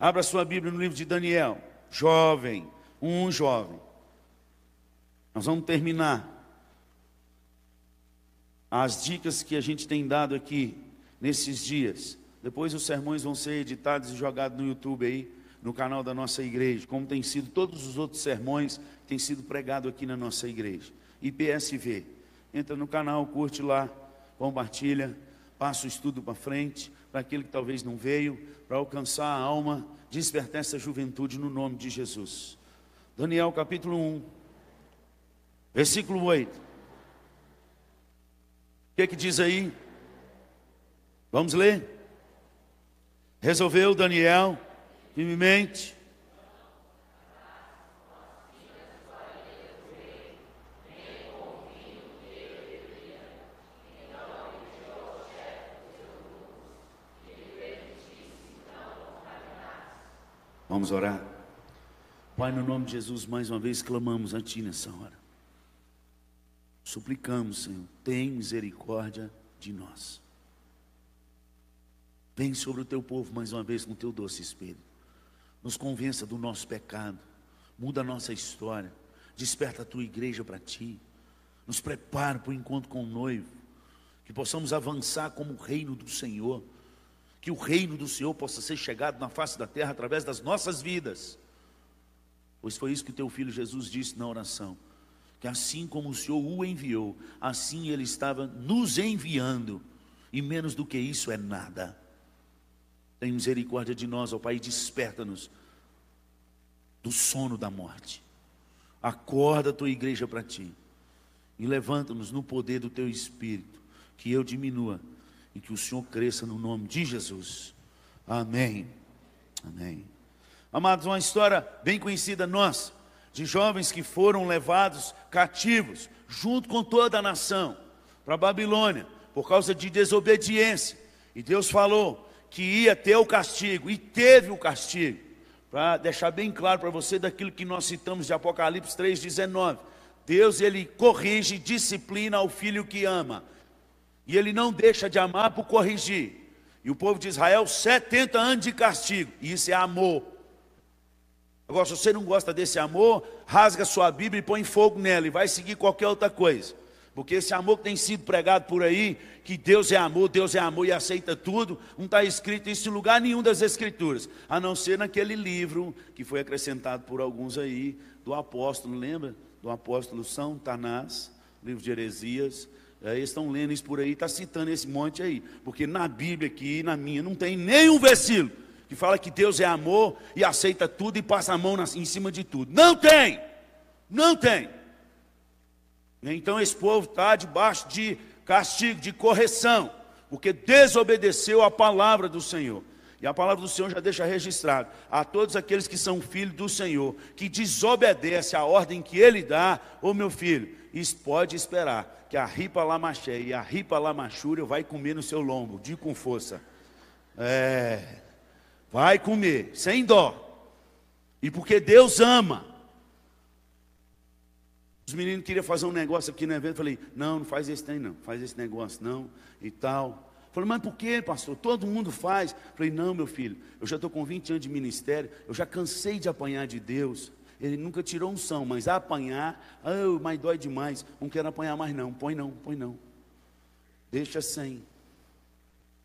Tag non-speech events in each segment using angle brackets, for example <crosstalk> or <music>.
Abra sua Bíblia no livro de Daniel. Jovem, um jovem. Nós vamos terminar as dicas que a gente tem dado aqui nesses dias. Depois os sermões vão ser editados e jogados no YouTube aí, no canal da nossa igreja, como tem sido todos os outros sermões que têm sido pregados aqui na nossa igreja. IPSV. Entra no canal, curte lá, compartilha, passa o estudo para frente, para aquele que talvez não veio, para alcançar a alma, despertar essa juventude no nome de Jesus. Daniel capítulo 1, versículo 8. O que, é que diz aí? Vamos ler? Resolveu Daniel, firmemente, Vamos orar. Pai, no nome de Jesus, mais uma vez clamamos a Ti nessa hora. Suplicamos, Senhor, tem misericórdia de nós. Vem sobre o Teu povo mais uma vez com o Teu doce Espírito. Nos convença do nosso pecado. Muda a nossa história. Desperta a Tua igreja para Ti. Nos prepara para o encontro com o noivo. Que possamos avançar como o reino do Senhor que o reino do Senhor possa ser chegado na face da terra através das nossas vidas. Pois foi isso que teu filho Jesus disse na oração: que assim como o Senhor o enviou, assim ele estava nos enviando, e menos do que isso é nada. Tem misericórdia de nós, ó Pai, desperta-nos do sono da morte. Acorda a tua igreja para ti e levanta-nos no poder do teu espírito, que eu diminua e que o Senhor cresça no nome de Jesus. Amém. Amém. Amados, uma história bem conhecida nossa, de jovens que foram levados cativos, junto com toda a nação, para a Babilônia, por causa de desobediência. E Deus falou que ia ter o castigo, e teve o castigo. Para deixar bem claro para você daquilo que nós citamos de Apocalipse 3,19. Deus, ele corrige e disciplina o filho que ama. E ele não deixa de amar por corrigir. E o povo de Israel, 70 anos de castigo. E isso é amor. Agora, se você não gosta desse amor, rasga sua Bíblia e põe fogo nela e vai seguir qualquer outra coisa. Porque esse amor que tem sido pregado por aí, que Deus é amor, Deus é amor e aceita tudo, não está escrito isso em lugar nenhum das Escrituras, a não ser naquele livro que foi acrescentado por alguns aí, do apóstolo, lembra? Do apóstolo São Tanás, livro de heresias, eles estão lendo isso por aí, está citando esse monte aí. Porque na Bíblia aqui, na minha, não tem nenhum versículo que fala que Deus é amor e aceita tudo e passa a mão em cima de tudo. Não tem! Não tem! Então esse povo está debaixo de castigo, de correção, porque desobedeceu a palavra do Senhor. E a palavra do Senhor já deixa registrado a todos aqueles que são filhos do Senhor, que desobedece a ordem que Ele dá, ô meu filho, isso pode esperar que a ripa lamaché e a ripa lamachúria vai comer no seu lombo, de com força. É, vai comer, sem dó. E porque Deus ama. Os meninos queriam fazer um negócio aqui no evento, falei, não, não faz esse trem não, faz esse negócio não, e tal. Falei, mas por que, pastor? Todo mundo faz. Falei, não, meu filho, eu já estou com 20 anos de ministério, eu já cansei de apanhar de Deus. Ele nunca tirou um são, mas apanhar, oh, mas dói demais. Não quero apanhar mais não. Põe não, põe não. Deixa sem.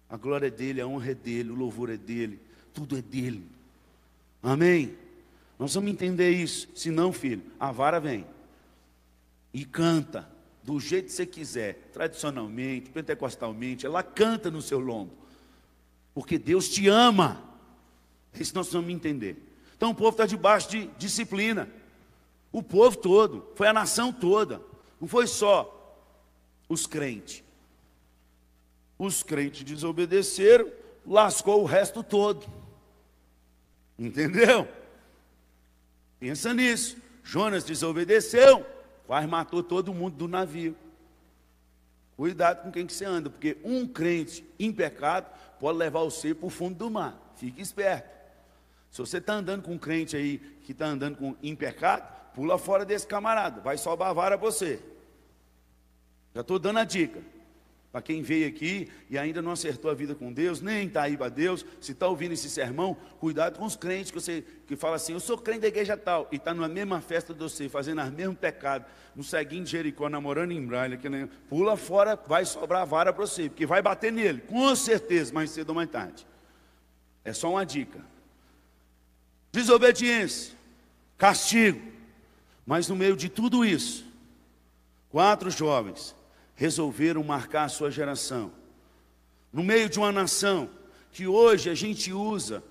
A glória é dele, a honra é dele, o louvor é dele, tudo é dele. Amém? Nós vamos entender isso. Se não, filho, a vara vem e canta do jeito que você quiser, tradicionalmente, pentecostalmente, ela canta no seu lombo, porque Deus te ama. Isso nós vamos entender. Então o povo está debaixo de disciplina. O povo todo, foi a nação toda. Não foi só os crentes. Os crentes desobedeceram, lascou o resto todo. Entendeu? Pensa nisso. Jonas desobedeceu, quase matou todo mundo do navio. Cuidado com quem que você anda, porque um crente em pecado pode levar você para o fundo do mar. Fique esperto. Se você está andando com um crente aí que está andando com, em pecado, pula fora desse camarada, vai salvar a vara você. Já estou dando a dica. Para quem veio aqui e ainda não acertou a vida com Deus, nem está aí para Deus, se está ouvindo esse sermão, cuidado com os crentes que você que fala assim, eu sou crente da igreja tal, e está na mesma festa de você, fazendo os mesmos pecados, no ceguinho de Jericó, namorando em Braille, que nem, pula fora, vai sobrar vara para você, porque vai bater nele, com certeza, mais cedo ou mais tarde. É só uma dica. Desobediência, castigo. Mas no meio de tudo isso, quatro jovens resolveram marcar a sua geração. No meio de uma nação que hoje a gente usa,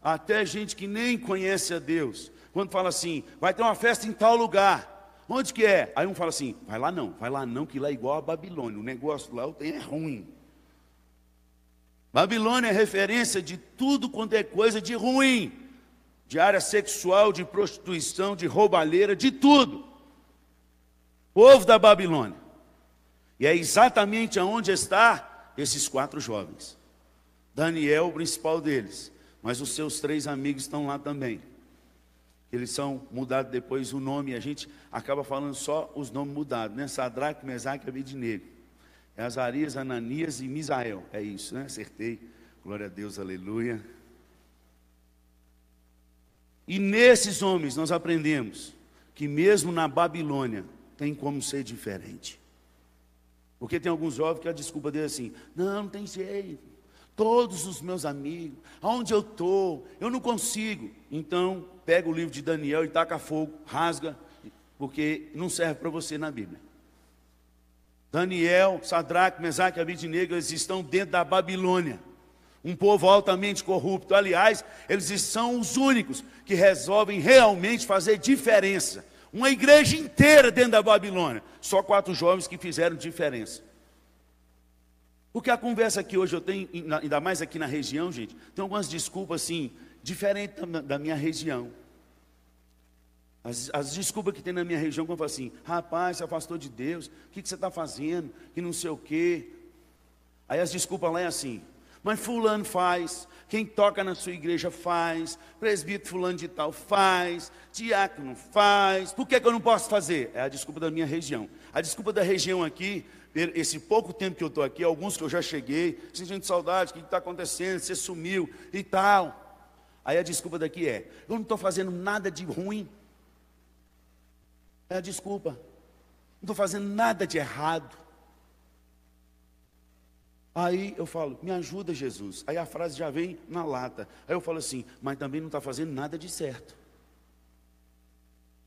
até gente que nem conhece a Deus, quando fala assim, vai ter uma festa em tal lugar. Onde que é? Aí um fala assim, vai lá não, vai lá não, que lá é igual a Babilônia, o negócio lá é ruim. Babilônia é referência de tudo quanto é coisa de ruim, de área sexual, de prostituição, de roubalheira, de tudo. Povo da Babilônia. E é exatamente aonde está esses quatro jovens. Daniel, o principal deles, mas os seus três amigos estão lá também. Eles são mudados depois o nome, e a gente acaba falando só os nomes mudados, né? Sadraque, Mesaque e Abednego. É Azarias, Ananias e Misael. É isso, né? Acertei. Glória a Deus, aleluia. E nesses homens nós aprendemos que mesmo na Babilônia tem como ser diferente. Porque tem alguns jovens que a desculpa dele é assim: não, não tem jeito. Todos os meus amigos, aonde eu estou, eu não consigo. Então, pega o livro de Daniel e taca fogo, rasga, porque não serve para você na Bíblia. Daniel, Sadraque, Mesaque Abidnego, eles estão dentro da Babilônia. Um povo altamente corrupto. Aliás, eles são os únicos que resolvem realmente fazer diferença. Uma igreja inteira dentro da Babilônia. Só quatro jovens que fizeram diferença. Porque a conversa que hoje eu tenho, ainda mais aqui na região, gente, tem algumas desculpas assim, diferentes da minha região. As, as, desculpas que tem na minha região, quando eu falo assim, rapaz, você afastou de Deus, o que, que você está fazendo? Que não sei o quê. Aí as desculpas lá é assim, mas fulano faz, quem toca na sua igreja faz, presbítero fulano de tal faz, diácono faz, por que, que eu não posso fazer? É a desculpa da minha região. A desculpa da região aqui, esse pouco tempo que eu estou aqui, alguns que eu já cheguei, sentindo saudade, o que está acontecendo, você sumiu e tal. Aí a desculpa daqui é, eu não estou fazendo nada de ruim. É a desculpa. Não estou fazendo nada de errado. Aí eu falo, me ajuda Jesus. Aí a frase já vem na lata. Aí eu falo assim, mas também não está fazendo nada de certo.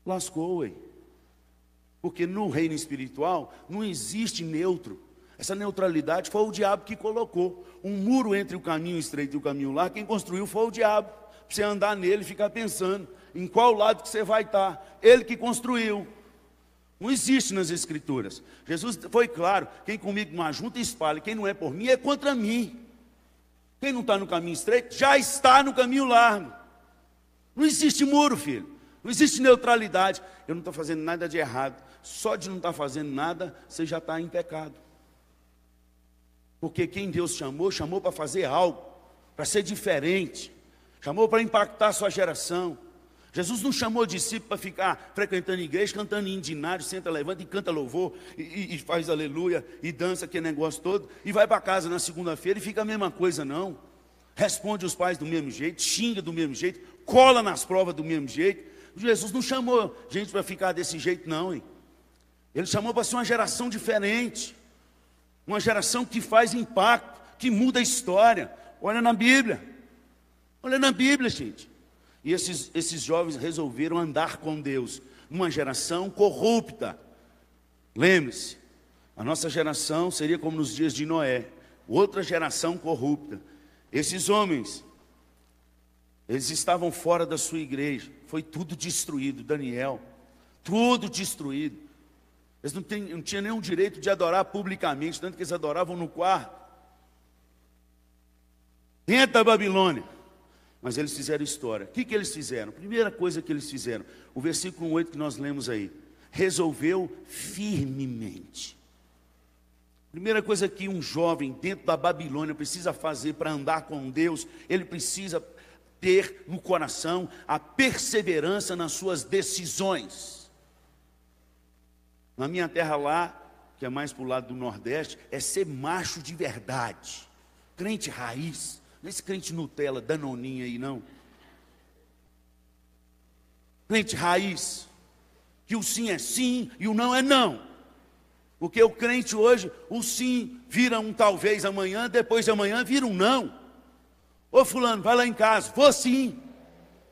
Lascou, ué. Porque no reino espiritual não existe neutro. Essa neutralidade foi o diabo que colocou. Um muro entre o caminho estreito e o caminho largo, quem construiu foi o diabo. Para você andar nele e ficar pensando em qual lado que você vai estar. Ele que construiu. Não existe nas escrituras. Jesus foi claro: quem comigo não ajunta espalha, quem não é por mim é contra mim. Quem não está no caminho estreito já está no caminho largo. Não existe muro, filho. Não existe neutralidade. Eu não estou fazendo nada de errado. Só de não estar tá fazendo nada, você já está em pecado. Porque quem Deus chamou, chamou para fazer algo, para ser diferente, chamou para impactar a sua geração. Jesus não chamou discípulo para ficar frequentando igreja, cantando indinário, senta, levanta e canta louvor, e, e faz aleluia, e dança aquele negócio todo, e vai para casa na segunda-feira e fica a mesma coisa, não. Responde os pais do mesmo jeito, xinga do mesmo jeito, cola nas provas do mesmo jeito. Jesus não chamou gente para ficar desse jeito, não. Hein? Ele chamou para ser uma geração diferente, uma geração que faz impacto, que muda a história. Olha na Bíblia, olha na Bíblia, gente. E esses, esses jovens resolveram andar com Deus, numa geração corrupta. Lembre-se, a nossa geração seria como nos dias de Noé, outra geração corrupta. Esses homens, eles estavam fora da sua igreja, foi tudo destruído, Daniel, tudo destruído. Eles não, tem, não tinham nenhum direito de adorar publicamente, tanto que eles adoravam no quarto. Dentro da Babilônia. Mas eles fizeram história. O que, que eles fizeram? Primeira coisa que eles fizeram, o versículo 8 que nós lemos aí. Resolveu firmemente. Primeira coisa que um jovem dentro da Babilônia precisa fazer para andar com Deus, ele precisa ter no coração a perseverança nas suas decisões. Na minha terra lá, que é mais para o lado do Nordeste, é ser macho de verdade. Crente raiz. Não é esse crente Nutella, danoninha aí, não. Crente raiz. Que o sim é sim e o não é não. Porque o crente hoje, o sim vira um talvez amanhã, depois de amanhã vira um não. Ô fulano, vai lá em casa, vou sim.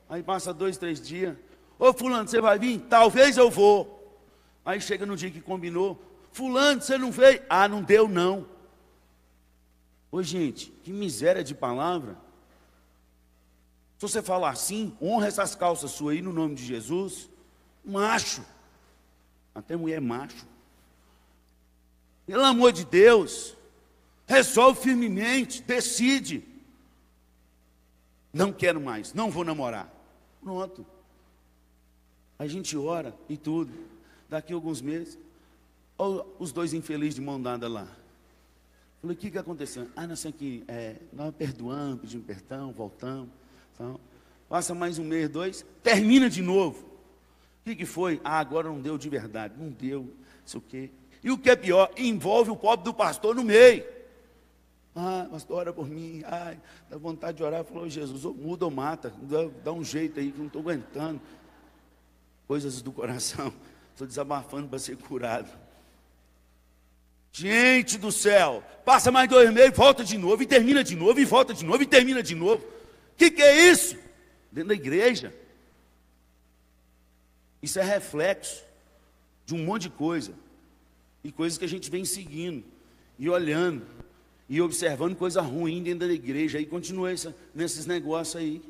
Aí passa dois, três dias. Ô fulano, você vai vir? Talvez eu vou. Aí chega no dia que combinou. Fulano, você não veio? Ah, não deu não. Ô gente, que miséria de palavra. Se você falar assim, honra essas calças suas aí no nome de Jesus. Macho. Até mulher macho. Pelo amor de Deus. Resolve firmemente, decide. Não quero mais, não vou namorar. Pronto. A gente ora e tudo. Daqui a alguns meses, os dois infelizes de mão dada lá. Falei, o que, que aconteceu? Ah, não sei que é, nós perdoamos, pedimos perdão, voltamos. Então, passa mais um mês, dois, termina de novo. O que, que foi? Ah, agora não deu de verdade. Não deu, isso o quê. E o que é pior, envolve o pobre do pastor no meio. Ah, pastor, ora por mim. Ai, dá vontade de orar. Falou, Jesus, muda ou mata. Dá, dá um jeito aí que não estou aguentando. Coisas do coração. Estou desabafando para ser curado. Gente do céu, passa mais dois meses, volta de novo, e termina de novo, e volta de novo, e termina de novo. O que, que é isso? Dentro da igreja. Isso é reflexo de um monte de coisa. E coisas que a gente vem seguindo, e olhando, e observando coisa ruim dentro da igreja. Aí continua essa, nesses negócios aí.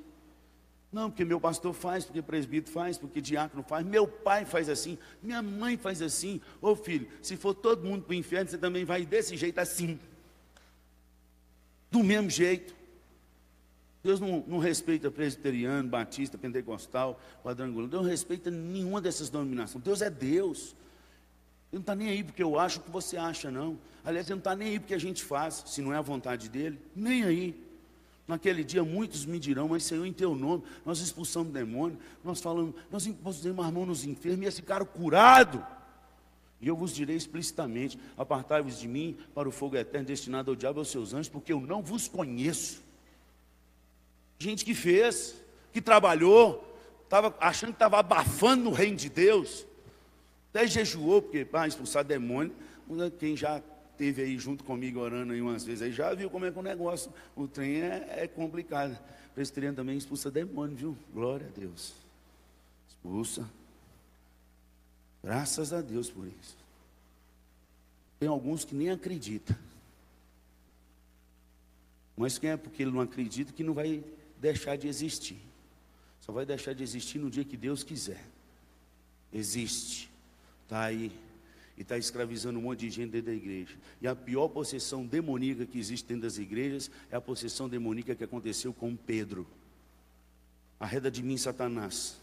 Não, porque meu pastor faz, porque presbítero faz, porque diácono faz, meu pai faz assim, minha mãe faz assim. Ô filho, se for todo mundo para o inferno, você também vai desse jeito assim. Do mesmo jeito. Deus não, não respeita presbiteriano, batista, pentecostal, quadrangular. Deus não respeita nenhuma dessas denominações. Deus é Deus. Ele não está nem aí porque eu acho o que você acha, não. Aliás, ele não está nem aí porque a gente faz, se não é a vontade dele. Nem aí. Naquele dia muitos me dirão, mas Senhor, em teu nome, nós expulsamos demônio, nós falamos, nós impusemos a mão nos enfermos e esse cara curado. E eu vos direi explicitamente: apartai-vos de mim para o fogo eterno destinado ao diabo e aos seus anjos, porque eu não vos conheço. Gente que fez, que trabalhou, estava achando que estava abafando no reino de Deus, até jejuou, porque para expulsar demônio, quem já esteve aí junto comigo orando aí umas vezes aí, já viu como é que o negócio, o trem é, é complicado. Presbiteriano também expulsa demônio, viu? Glória a Deus. Expulsa. Graças a Deus por isso. Tem alguns que nem acreditam. Mas quem é porque ele não acredita que não vai deixar de existir. Só vai deixar de existir no dia que Deus quiser. Existe. Está aí e está escravizando um monte de gente dentro da igreja. E a pior possessão demoníaca que existe dentro das igrejas é a possessão demoníaca que aconteceu com Pedro. Arreda de mim, Satanás,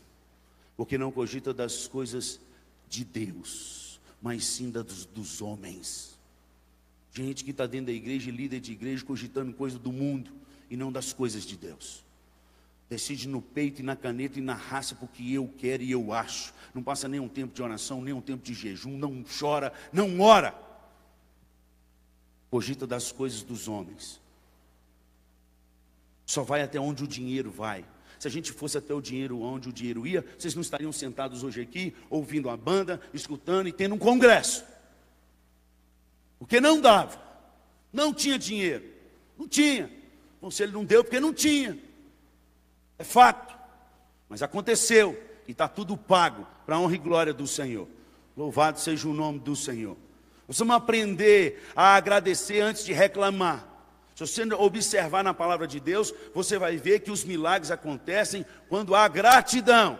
porque não cogita das coisas de Deus, mas sim das dos homens. Gente que está dentro da igreja, líder de igreja, cogitando coisa do mundo e não das coisas de Deus. Decide no peito e na caneta e na raça porque eu quero e eu acho. Não passa nenhum tempo de oração, nenhum tempo de jejum, não chora, não ora. Cogita das coisas dos homens. Só vai até onde o dinheiro vai. Se a gente fosse até o dinheiro onde o dinheiro ia, vocês não estariam sentados hoje aqui, ouvindo a banda, escutando e tendo um congresso. Porque não dava. Não tinha dinheiro. Não tinha. Conselho não deu porque não tinha. É fato. Mas aconteceu e está tudo pago para a honra e glória do Senhor. Louvado seja o nome do Senhor. Nós vamos aprender a agradecer antes de reclamar. Se você observar na palavra de Deus, você vai ver que os milagres acontecem quando há gratidão.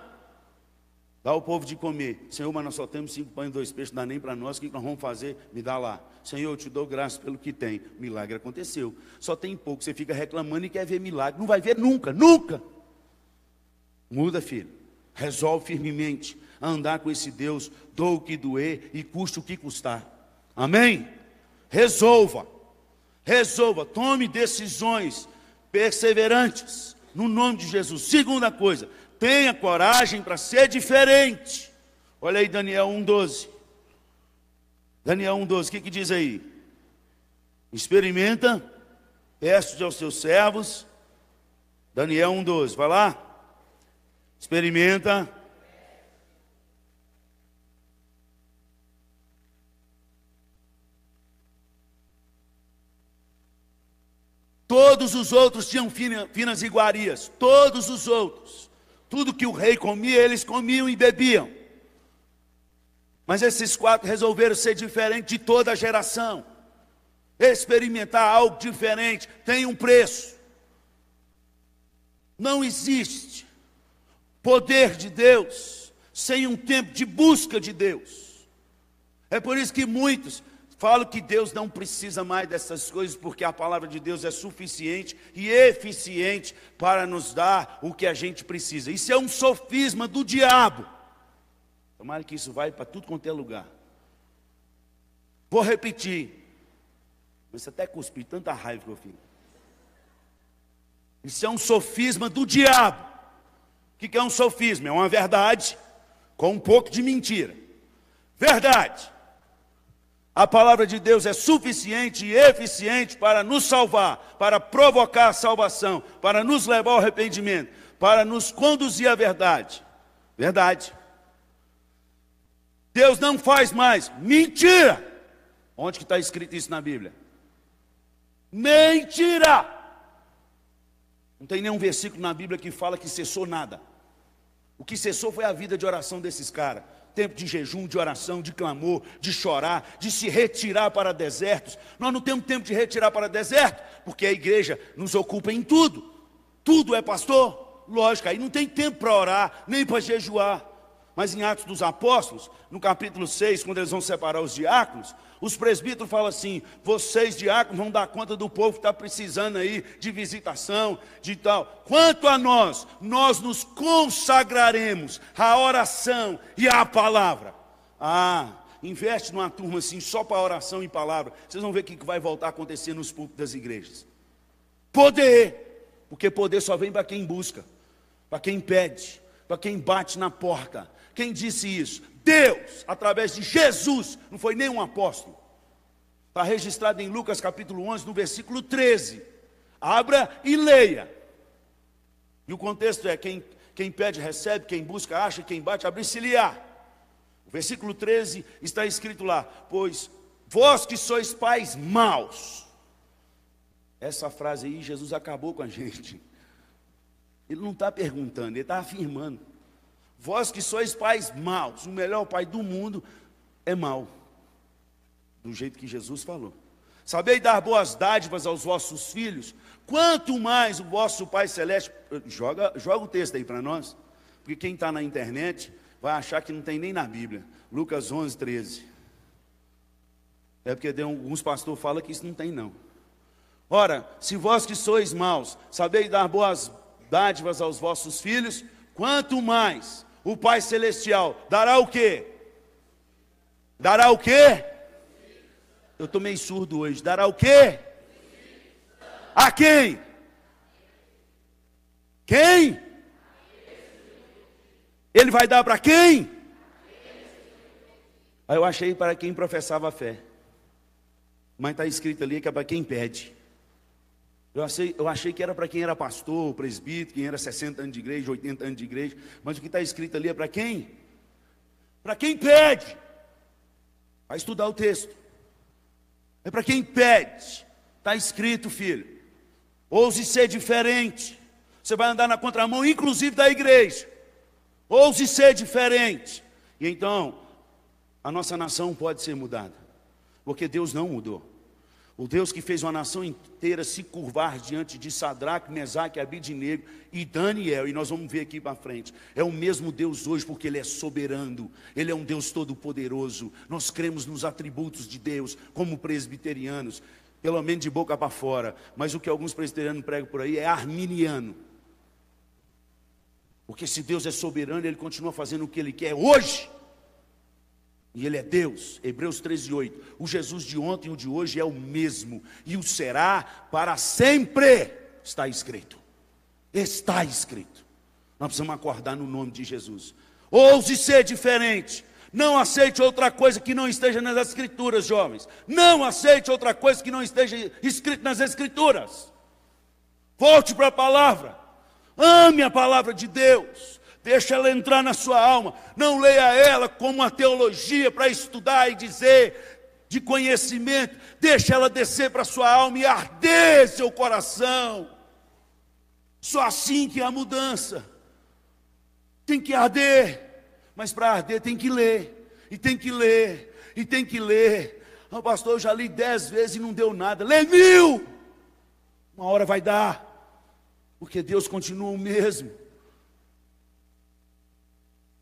Dá ao povo de comer. Senhor, mas nós só temos cinco pães e dois peixes, não dá nem para nós, o que nós vamos fazer? Me dá lá. Senhor, eu te dou graça pelo que tem. Milagre aconteceu. Só tem pouco, você fica reclamando e quer ver milagre. Não vai ver nunca, nunca. Muda, filho. Resolve firmemente andar com esse Deus, dou o que doer e custe o que custar. Amém? Resolva. Resolva, tome decisões perseverantes no nome de Jesus. Segunda coisa, tenha coragem para ser diferente. Olha aí Daniel 1:12. Daniel 1,12, o que, que diz aí? Experimenta, teste aos seus servos. Daniel 1,12, vai lá. Experimenta. Todos os outros tinham finas iguarias, todos os outros. Tudo que o rei comia, eles comiam e bebiam. Mas esses quatro resolveram ser diferentes de toda a geração. Experimentar algo diferente tem um preço. Não existe poder de Deus sem um tempo de busca de Deus. É por isso que muitos falam que Deus não precisa mais dessas coisas, porque a palavra de Deus é suficiente e eficiente para nos dar o que a gente precisa. Isso é um sofisma do diabo. Tomara que isso vai para tudo quanto é lugar. Vou repetir. Mas até cuspir, tanta raiva que eu fico. Isso é um sofisma do diabo. O que é um sofisma? É uma verdade com um pouco de mentira. Verdade. A palavra de Deus é suficiente e eficiente para nos salvar, para provocar a salvação, para nos levar ao arrependimento, para nos conduzir à verdade. Verdade. Deus não faz mais. Mentira! Onde que está escrito isso na Bíblia? Mentira! Não tem nenhum versículo na Bíblia que fala que cessou nada. O que cessou foi a vida de oração desses caras. Tempo de jejum, de oração, de clamor, de chorar, de se retirar para desertos. Nós não temos tempo de retirar para deserto, porque a igreja nos ocupa em tudo. Tudo é pastor? Lógico, aí não tem tempo para orar, nem para jejuar. Mas em Atos dos Apóstolos, no capítulo 6, quando eles vão separar os diáconos, os presbíteros falam assim: vocês, diáconos, vão dar conta do povo que está precisando aí de visitação, de tal. Quanto a nós, nós nos consagraremos à oração e à palavra. Ah, investe numa turma assim, só para oração e palavra. Vocês vão ver o que vai voltar a acontecer nos púlpitos das igrejas. Poder, porque poder só vem para quem busca, para quem pede, para quem bate na porta. Quem disse isso? Deus, através de Jesus, não foi nenhum apóstolo. Está registrado em Lucas capítulo 11, no versículo 13. Abra e leia. E o contexto é: quem, quem pede, recebe, quem busca, acha, quem bate, abre-se-lhe-á. O versículo 13 está escrito lá: Pois vós que sois pais maus. Essa frase aí, Jesus acabou com a <laughs> gente. Ele não está perguntando, ele está afirmando. Vós que sois pais maus, o melhor pai do mundo é mau. Do jeito que Jesus falou. Sabei dar boas dádivas aos vossos filhos, quanto mais o vosso Pai Celeste. Joga, joga o texto aí para nós, porque quem está na internet vai achar que não tem nem na Bíblia. Lucas 11, 13. É porque alguns pastores falam que isso não tem, não. Ora, se vós que sois maus, sabeis dar boas dádivas aos vossos filhos, quanto mais o Pai Celestial dará o quê? Dará o quê? Eu estou meio surdo hoje. Dará o quê? A quem? Quem? Ele vai dar para quem? Aí eu achei para quem professava a fé. Mas está escrito ali que é para quem pede. Eu achei, eu achei que era para quem era pastor, presbítero, quem era 60 anos de igreja, 80 anos de igreja, mas o que está escrito ali é para quem? Para quem pede. Vai estudar o texto. É para quem pede. Está escrito, filho. Ouse ser diferente. Você vai andar na contramão, inclusive da igreja. Ouse ser diferente. E então, a nossa nação pode ser mudada. Porque Deus não mudou. O Deus que fez uma nação inteira se curvar diante de Sadraque, Mesaque, Abidinego e Daniel, e nós vamos ver aqui para frente. É o mesmo Deus hoje, porque Ele é soberano, Ele é um Deus todo-poderoso. Nós cremos nos atributos de Deus, como presbiterianos, pelo menos de boca para fora. Mas o que alguns presbiterianos pregam por aí é arminiano. Porque se Deus é soberano, Ele continua fazendo o que Ele quer hoje. E Ele é Deus, Hebreus 13, 8. O Jesus de ontem e o de hoje é o mesmo, e o será para sempre, está escrito. Está escrito. Nós precisamos acordar no nome de Jesus. Ouse ser diferente, Não aceite outra coisa que não esteja nas Escrituras, jovens. Não aceite outra coisa que não esteja escrito nas Escrituras. Volte para a palavra. Ame a palavra de Deus. Deixa ela entrar na sua alma. Não leia ela como uma teologia para estudar e dizer de conhecimento. Deixa ela descer para a sua alma e arder seu coração. Só assim que há mudança. Tem que arder. Mas para arder tem que ler. E tem que ler. E tem que ler. Ah, pastor, eu já li dez vezes e não deu nada. Lê mil. Uma hora vai dar. Porque Deus continua o mesmo.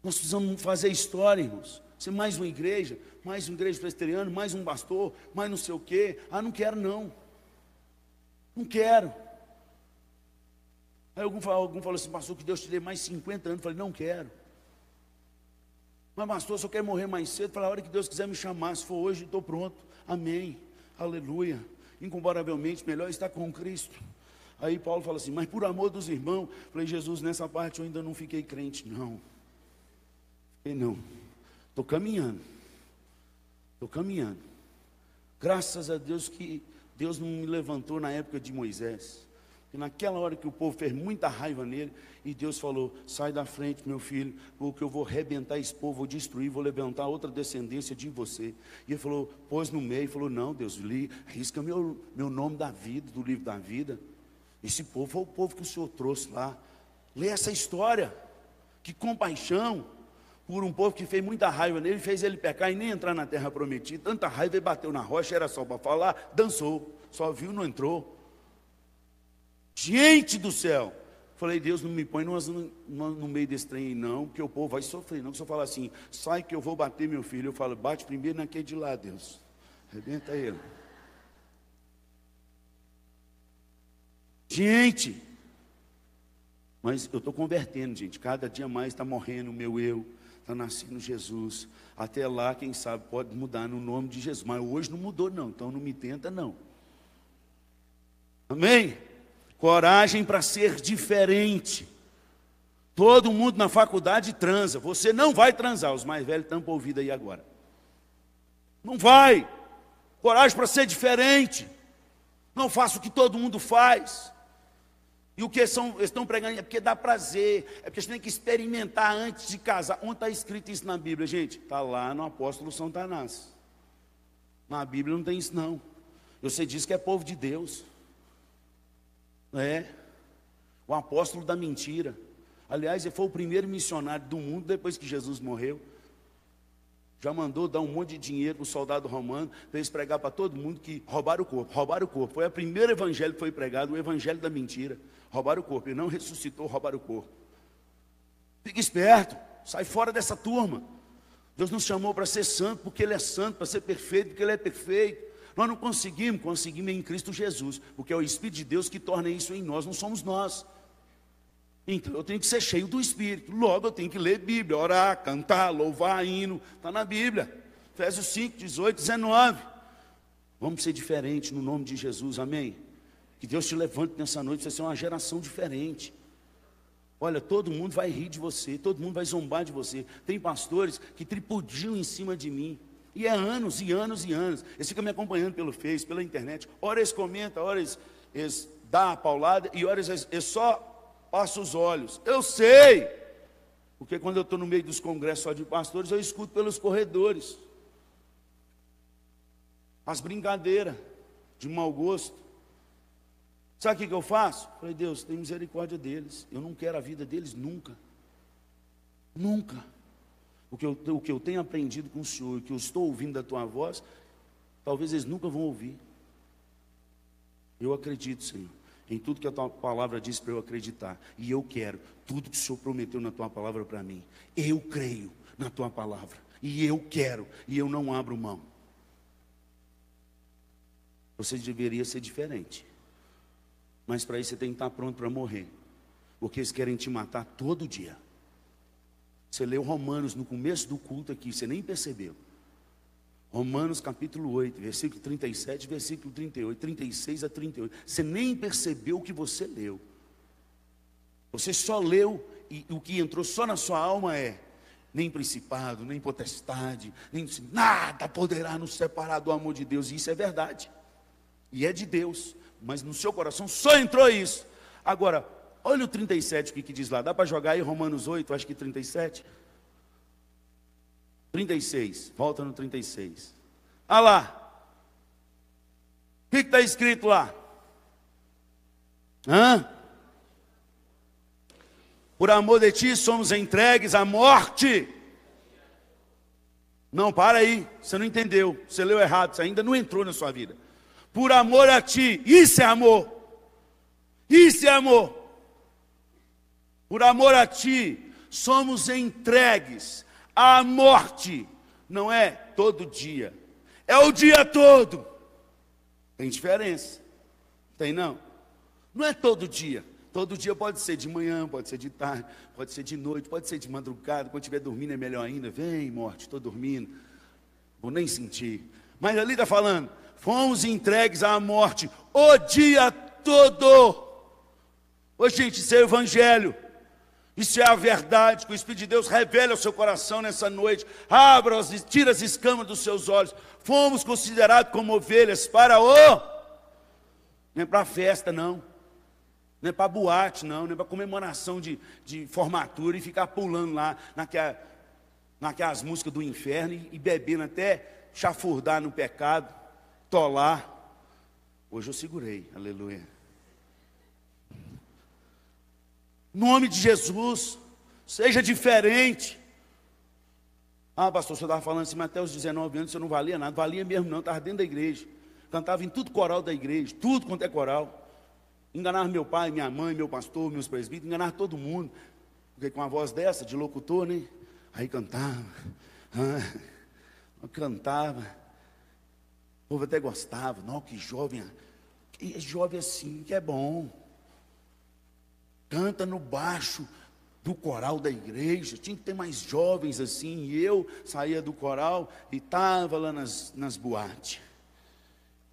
Nós precisamos fazer história, irmãos. Ser mais uma igreja, mais uma igreja presbiteriana, mais um pastor, mais não sei o quê. Ah, não quero não. Não quero. Aí algum, algum falou assim, pastor, que Deus te dê mais 50 anos. Eu falei, não quero. Mas pastor, só quero morrer mais cedo. Falei, a hora que Deus quiser me chamar, se for hoje, estou pronto. Amém. Aleluia. Incomparavelmente melhor estar com Cristo. Aí Paulo fala assim, mas por amor dos irmãos, falei, Jesus, nessa parte eu ainda não fiquei crente, não. Fiquei não. Estou caminhando. Estou caminhando. Graças a Deus que Deus não me levantou na época de Moisés. E naquela hora que o povo fez muita raiva nele, e Deus falou: sai da frente, meu filho, porque eu vou arrebentar esse povo, vou destruir, vou levantar outra descendência de você. E ele falou, pôs no meio, falou: não, Deus, li, risca meu, meu nome da vida, do livro da vida. Esse povo foi o povo que o Senhor trouxe lá. Lê essa história. Que compaixão por um povo que fez muita raiva nele, fez ele pecar e nem entrar na terra prometida. Tanta raiva, ele bateu na rocha, era só para falar, dançou. Só viu, não entrou. Gente do céu. Falei, Deus, não me põe no, no, no, meio desse trem não, porque o povo vai sofrer. Não, se eu falar assim, sai que eu vou bater meu filho. Eu falo, bate primeiro naquele de lá, Deus. Arrebenta ele. Gente, mas eu estou convertendo, gente. Cada dia mais está morrendo o meu eu, está nascendo Jesus. Até lá, quem sabe, pode mudar no nome de Jesus. Mas hoje não mudou, não. Então não me tenta, não. Amém? Coragem para ser diferente. Todo mundo na faculdade transa. Você não vai transar. Os mais velhos tampam ouvido aí agora. Não vai. Coragem para ser diferente. Não faça o que todo mundo faz. E o que são, estão pregando é porque dá prazer, é porque a gente tem que experimentar antes de casar. Onde está escrito isso na Bíblia, gente? Está lá no apóstolo São Tanás. Na Bíblia não tem isso, não. Você diz que é povo de Deus. É. O apóstolo da mentira. Aliás, ele foi o primeiro missionário do mundo depois que Jesus morreu. Já mandou dar um monte de dinheiro para o soldado romano, fez pregar para todo mundo que roubaram o corpo, roubaram o corpo. Foi o primeiro evangelho que foi pregado, o evangelho da mentira. Roubaram o corpo, ele não ressuscitou, roubaram o corpo. Fique esperto, sai fora dessa turma. Deus nos chamou para ser santo, porque Ele é santo, para ser perfeito, porque Ele é perfeito. Nós não conseguimos, conseguimos em Cristo Jesus, porque é o Espírito de Deus que torna isso em nós, não somos nós. Então eu tenho que ser cheio do Espírito. Logo eu tenho que ler Bíblia, orar, cantar, louvar, hino. Está na Bíblia. Efésios 5, 18, 19. Vamos ser diferentes no nome de Jesus, amém? Que Deus te levante nessa noite, você ser uma geração diferente. Olha, todo mundo vai rir de você, todo mundo vai zombar de você. Tem pastores que tripudiam em cima de mim. E é anos e anos e anos. Eles ficam me acompanhando pelo Face, pela internet. Ora eles comentam, ora eles, dão a paulada e ora eles, eles só passa os olhos. Eu sei, porque quando eu estou no meio dos congressos só de pastores, eu escuto pelos corredores as brincadeiras de mau gosto. Sabe o que, eu faço? Falei, Deus, tem misericórdia deles. Eu não quero a vida deles nunca. Nunca. O que, eu, o que eu tenho aprendido com o Senhor, o que eu estou ouvindo da tua voz, talvez eles nunca vão ouvir. Eu acredito, Senhor em tudo que a tua palavra diz para eu acreditar. E eu quero tudo que o Senhor prometeu na tua palavra para mim. Eu creio na tua palavra. E eu quero, e eu não abro mão. Você deveria ser diferente. Mas para isso você tem que estar pronto para morrer. Porque eles querem te matar todo dia. Você leu Romanos no começo do culto aqui, você nem percebeu. Romanos capítulo 8, versículo 37, versículo 38, 36 a 38. Você nem percebeu o que você leu. Você só leu e o que entrou só na sua alma é: nem principado, nem potestade, nem nada poderá nos separar do amor de Deus. E isso é verdade. E é de Deus. Mas no seu coração só entrou isso. Agora, olha o 37 o que, que diz lá. Dá para jogar aí Romanos 8, acho que 37. 36, volta no 36. Olha lá. O que está escrito lá? Hã? Por amor de ti somos entregues à morte. Não, para aí, você não entendeu, você leu errado, você ainda não entrou na sua vida. Por amor a ti, isso é amor. Isso é amor. Por amor a ti, somos entregues à morte. Não é todo dia, é o dia todo. Tem diferença. Tem não? Não é todo dia. Todo dia pode ser de manhã, pode ser de tarde, pode ser de noite, pode ser de madrugada. Quando estiver dormindo é melhor ainda. Vem, morte, estou dormindo. Vou nem sentir. Mas ali está falando: fomos entregues à morte o dia todo. Ô gente, isso é evangelho. Isso é a verdade que o Espírito de Deus revela ao seu coração nessa noite. Abra, tira as escamas dos seus olhos. Fomos considerados como ovelhas para o. Não é para festa, não. Não é para boate, não, não é para comemoração de, de formatura e ficar pulando lá naquela, naquelas músicas do inferno e, e bebendo até chafurdar no pecado, tolar. Hoje eu segurei, aleluia. Nome de Jesus, seja diferente. Ah, pastor, você estava falando assim, mas até os 19 anos você não valia nada. Valia mesmo não, estava dentro da igreja. Cantava em tudo coral da igreja, tudo quanto é coral enganar meu pai, minha mãe, meu pastor, meus presbíteros, enganar todo mundo. Porque com a voz dessa, de locutor, né? Aí cantava, ah, cantava. O povo até gostava. Não, que jovem, que é jovem assim, que é bom. Canta no baixo do coral da igreja. Tinha que ter mais jovens assim. E eu saía do coral e estava lá nas, nas boates.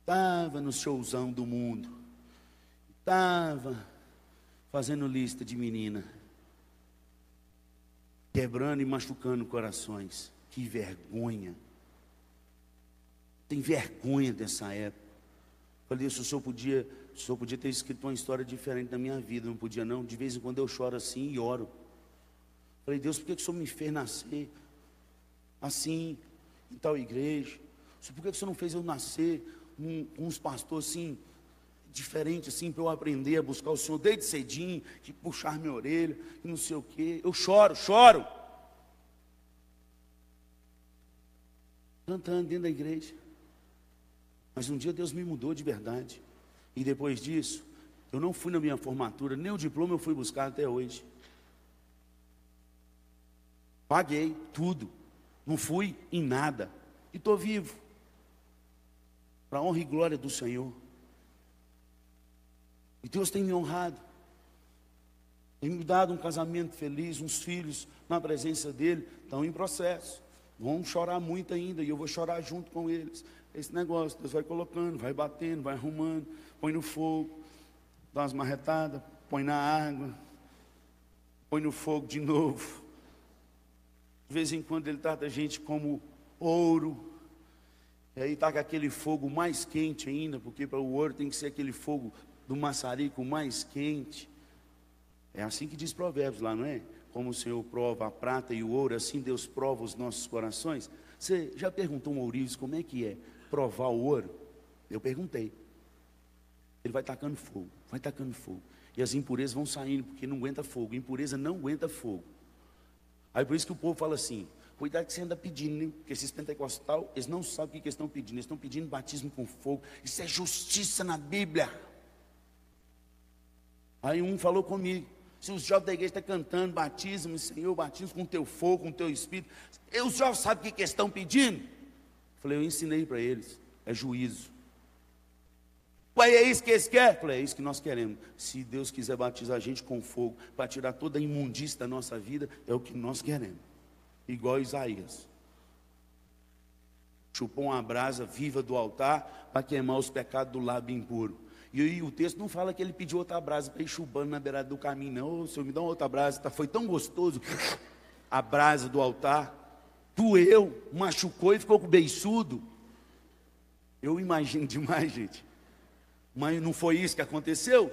Estava no showzão do mundo. Estava fazendo lista de menina, quebrando e machucando corações. Que vergonha. Tem vergonha dessa época. Falei, se o senhor podia, o senhor podia ter escrito uma história diferente da minha vida, não podia não. De vez em quando eu choro assim e oro. Falei, Deus, por que, que o senhor me fez nascer assim, em tal igreja? Por que, que o senhor não fez eu nascer com uns pastores assim, diferente assim para eu aprender a buscar o Senhor desde cedinho, que puxar minha orelha, que não sei o quê. Eu choro, choro. Cantando dentro da igreja. Mas um dia Deus me mudou de verdade. E depois disso, eu não fui na minha formatura, nem o diploma eu fui buscar até hoje. Paguei tudo. Não fui em nada. E estou vivo. Para honra e glória do Senhor. E Deus tem me honrado. Tem me dado um casamento feliz, uns filhos na presença dEle, estão em processo. Vão chorar muito ainda, e eu vou chorar junto com eles. Esse negócio, Deus vai colocando, vai batendo, vai arrumando, põe no fogo, dá umas marretadas, põe na água, põe no fogo de novo. De vez em quando ele trata a gente como ouro, e aí está com aquele fogo mais quente ainda, porque para o ouro tem que ser aquele fogo do maçarico mais quente. É assim que diz Provérbios lá, não é? Como o Senhor prova a prata e o ouro, assim Deus prova os nossos corações. Você já perguntou um ourives como é que é provar o ouro? Eu perguntei. Ele vai tacando fogo, vai tacando fogo. E as impurezas vão saindo, porque não aguenta fogo. Impureza não aguenta fogo. Aí por isso que o povo fala assim: cuidado que você anda pedindo, né? porque esses pentecostal, eles não sabem o que eles estão pedindo. Eles estão pedindo batismo com fogo. Isso é justiça na Bíblia. Aí um falou comigo, se os jovens da igreja estão cantando batismo, Senhor, batismo com teu fogo, com teu espírito, os jovens sabem o que, que estão pedindo? Falei, eu ensinei para eles, é juízo. Pai, é isso que eles querem? Falei, é isso que nós queremos. Se Deus quiser batizar a gente com fogo, para tirar toda a imundícia da nossa vida, é o que nós queremos. Igual Isaías. Chupou uma brasa viva do altar para queimar os pecados do lábio impuro. E o texto não fala que ele pediu outra brasa para ir chubando na beirada do caminho, não. Ô, Senhor, me dá uma outra brasa, tá, foi tão gostoso. a brasa do altar, doeu, machucou e ficou com beiçudo. Eu imagino <laughs> demais, gente. Mas não foi isso que aconteceu?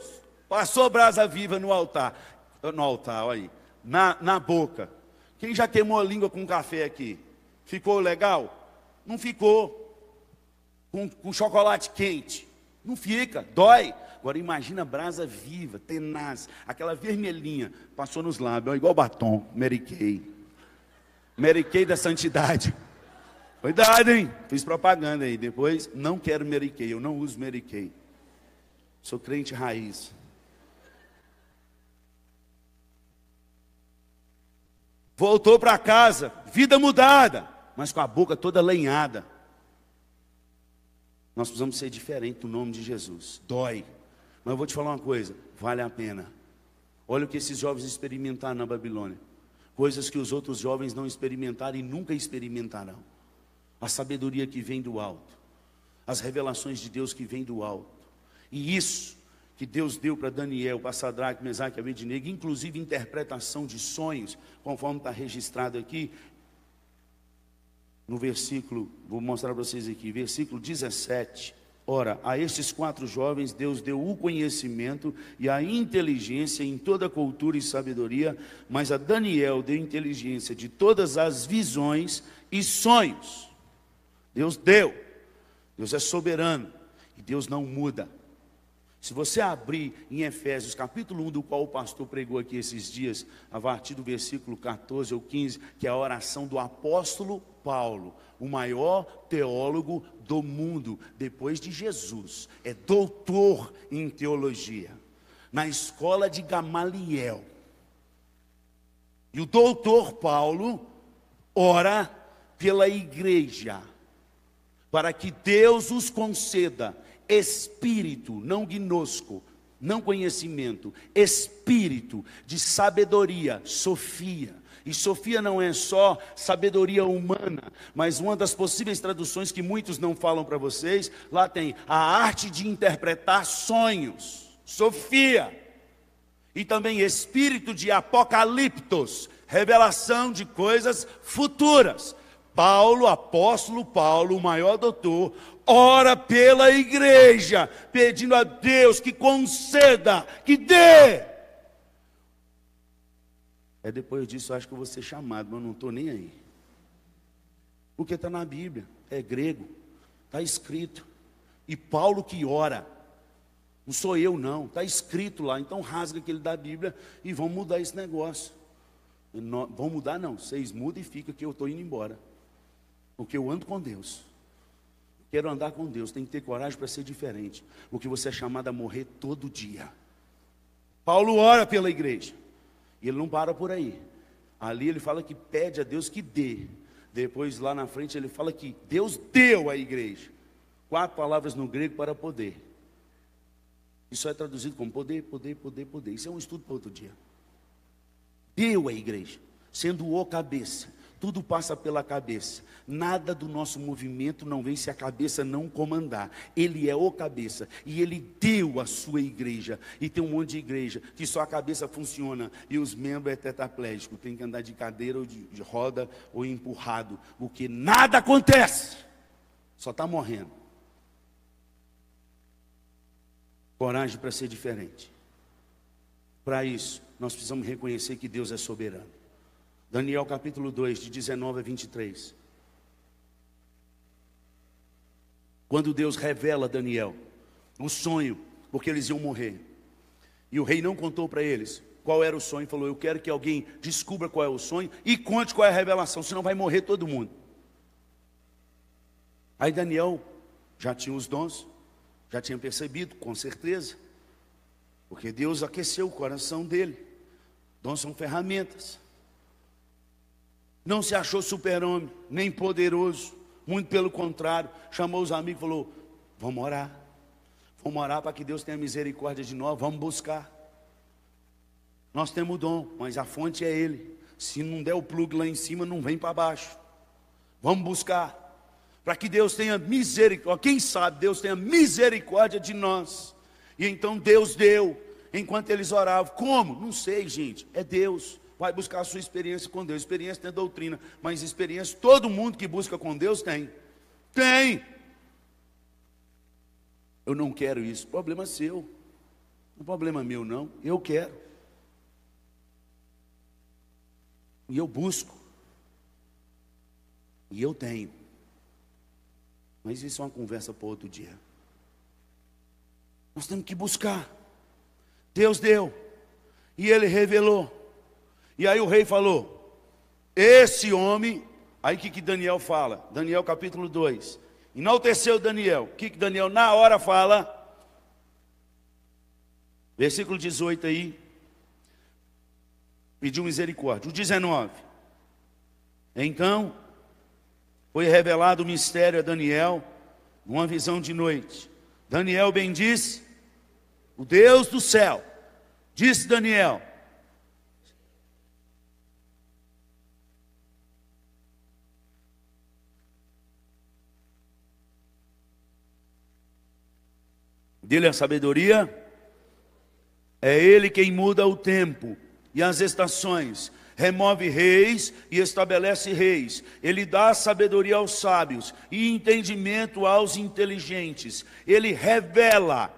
Passou brasa viva no altar. No altar, olha aí. Na, na boca. Quem já queimou a língua com café aqui? Ficou legal? Não ficou. Com, com chocolate quente? Não fica, dói. Agora imagina brasa viva, tenaz, aquela vermelhinha, passou nos lábios, igual batom. Mary Kay da santidade. Cuidado, hein? Fiz propaganda aí. Depois, não quero Kay, eu não uso Kay. Sou crente raiz. Voltou para casa, vida mudada, mas com a boca toda lenhada. Nós precisamos ser diferentes no nome de Jesus. Dói. Mas eu vou te falar uma coisa: vale a pena. Olha o que esses jovens experimentaram na Babilônia. Coisas que os outros jovens não experimentaram e nunca experimentarão. A sabedoria que vem do alto. As revelações de Deus que vem do alto. E isso que Deus deu para Daniel, para Sadraque, Mesaque e Abednego, inclusive interpretação de sonhos, conforme está registrado aqui, no versículo, vou mostrar para vocês aqui, versículo 17. Ora, a estes quatro jovens Deus deu o conhecimento e a inteligência em toda cultura e sabedoria, mas a Daniel deu inteligência de todas as visões e sonhos. Deus deu. Deus é soberano e Deus não muda. Se você abrir em Efésios, capítulo 1, do qual o pastor pregou aqui esses dias, a partir do versículo 14 ou 15, que é a oração do apóstolo Paulo, o maior teólogo do mundo, depois de Jesus, é doutor em teologia, na escola de Gamaliel. E o doutor Paulo ora pela igreja, para que Deus os conceda espírito, não gnosco, não conhecimento, espírito de sabedoria, Sofia. E Sofia não é só sabedoria humana, mas uma das possíveis traduções que muitos não falam para vocês, lá tem a arte de interpretar sonhos. Sofia. E também espírito de apocaliptos, revelação de coisas futuras. Paulo, apóstolo Paulo, o maior doutor, ora pela igreja, pedindo a Deus que conceda, que dê. É depois disso acho que eu vou ser chamado, mas não estou nem aí. Porque está na Bíblia, é grego, está escrito. E Paulo que ora, não sou eu não, está escrito lá. Então rasga aquele da Bíblia e vamos mudar esse negócio. Não, vão mudar não, vocês mudam e fica que eu estou indo embora. Porque eu ando com Deus. Quero andar com Deus, tem que ter coragem para ser diferente. Porque você é chamado a morrer todo dia. Paulo ora pela igreja. E ele não para por aí. Ali ele fala que pede a Deus que dê. Depois lá na frente ele fala que Deus deu à igreja. Quatro palavras no grego para poder. Isso é traduzido como poder, poder, poder, poder. Isso é um estudo para outro dia. Deu à igreja, sendo o cabeça. Tudo passa pela cabeça. Nada do nosso movimento não vem se a cabeça não comandar. Ele é o cabeça e ele deu a sua igreja. E tem um monte de igreja que só a cabeça funciona e os membros é tetraplégico, tem que andar de cadeira ou de, de roda ou empurrado, porque nada acontece. Só está morrendo. Coragem para ser diferente. Para isso, nós precisamos reconhecer que Deus é soberano. Daniel capítulo 2, de 19 a 23. Quando Deus revela a Daniel o sonho, porque eles iam morrer. E o rei não contou para eles qual era o sonho, falou: Eu quero que alguém descubra qual é o sonho e conte qual é a revelação, senão vai morrer todo mundo. Aí Daniel já tinha os dons, já tinha percebido, com certeza, porque Deus aqueceu o coração dele. Dons são ferramentas não se achou super-homem, nem poderoso, muito pelo contrário, chamou os amigos e falou: Vamos orar, vamos orar para que Deus tenha misericórdia de nós, vamos buscar. Nós temos o dom, mas a fonte é Ele. Se não der o plug lá em cima, não vem para baixo. Vamos buscar, para que Deus tenha misericórdia. Quem sabe Deus tenha misericórdia de nós. E então Deus deu, enquanto eles oravam. Como? Não sei, gente. É Deus. Vai buscar a sua experiência com Deus. Experiência tem doutrina, mas experiência todo mundo que busca com Deus tem. Tem. Eu não quero isso. Problema seu. Não é problema meu, não. Eu quero. E eu busco. E eu tenho. Mas isso é uma conversa para outro dia. Nós temos que buscar. Deus deu. E ele revelou. E aí o rei falou: Esse homem. Aí o que, que Daniel fala? Daniel capítulo 2. Enalteceu Daniel. O que, que Daniel na hora fala? Versículo 18 aí. Pediu misericórdia. O 19. Então foi revelado o mistério a Daniel, numa visão de noite. Daniel bendiz o Deus do céu. Disse Daniel: Dele a sabedoria, é Ele quem muda o tempo e as estações, remove reis e estabelece reis. Ele dá sabedoria aos sábios e entendimento aos inteligentes. Ele revela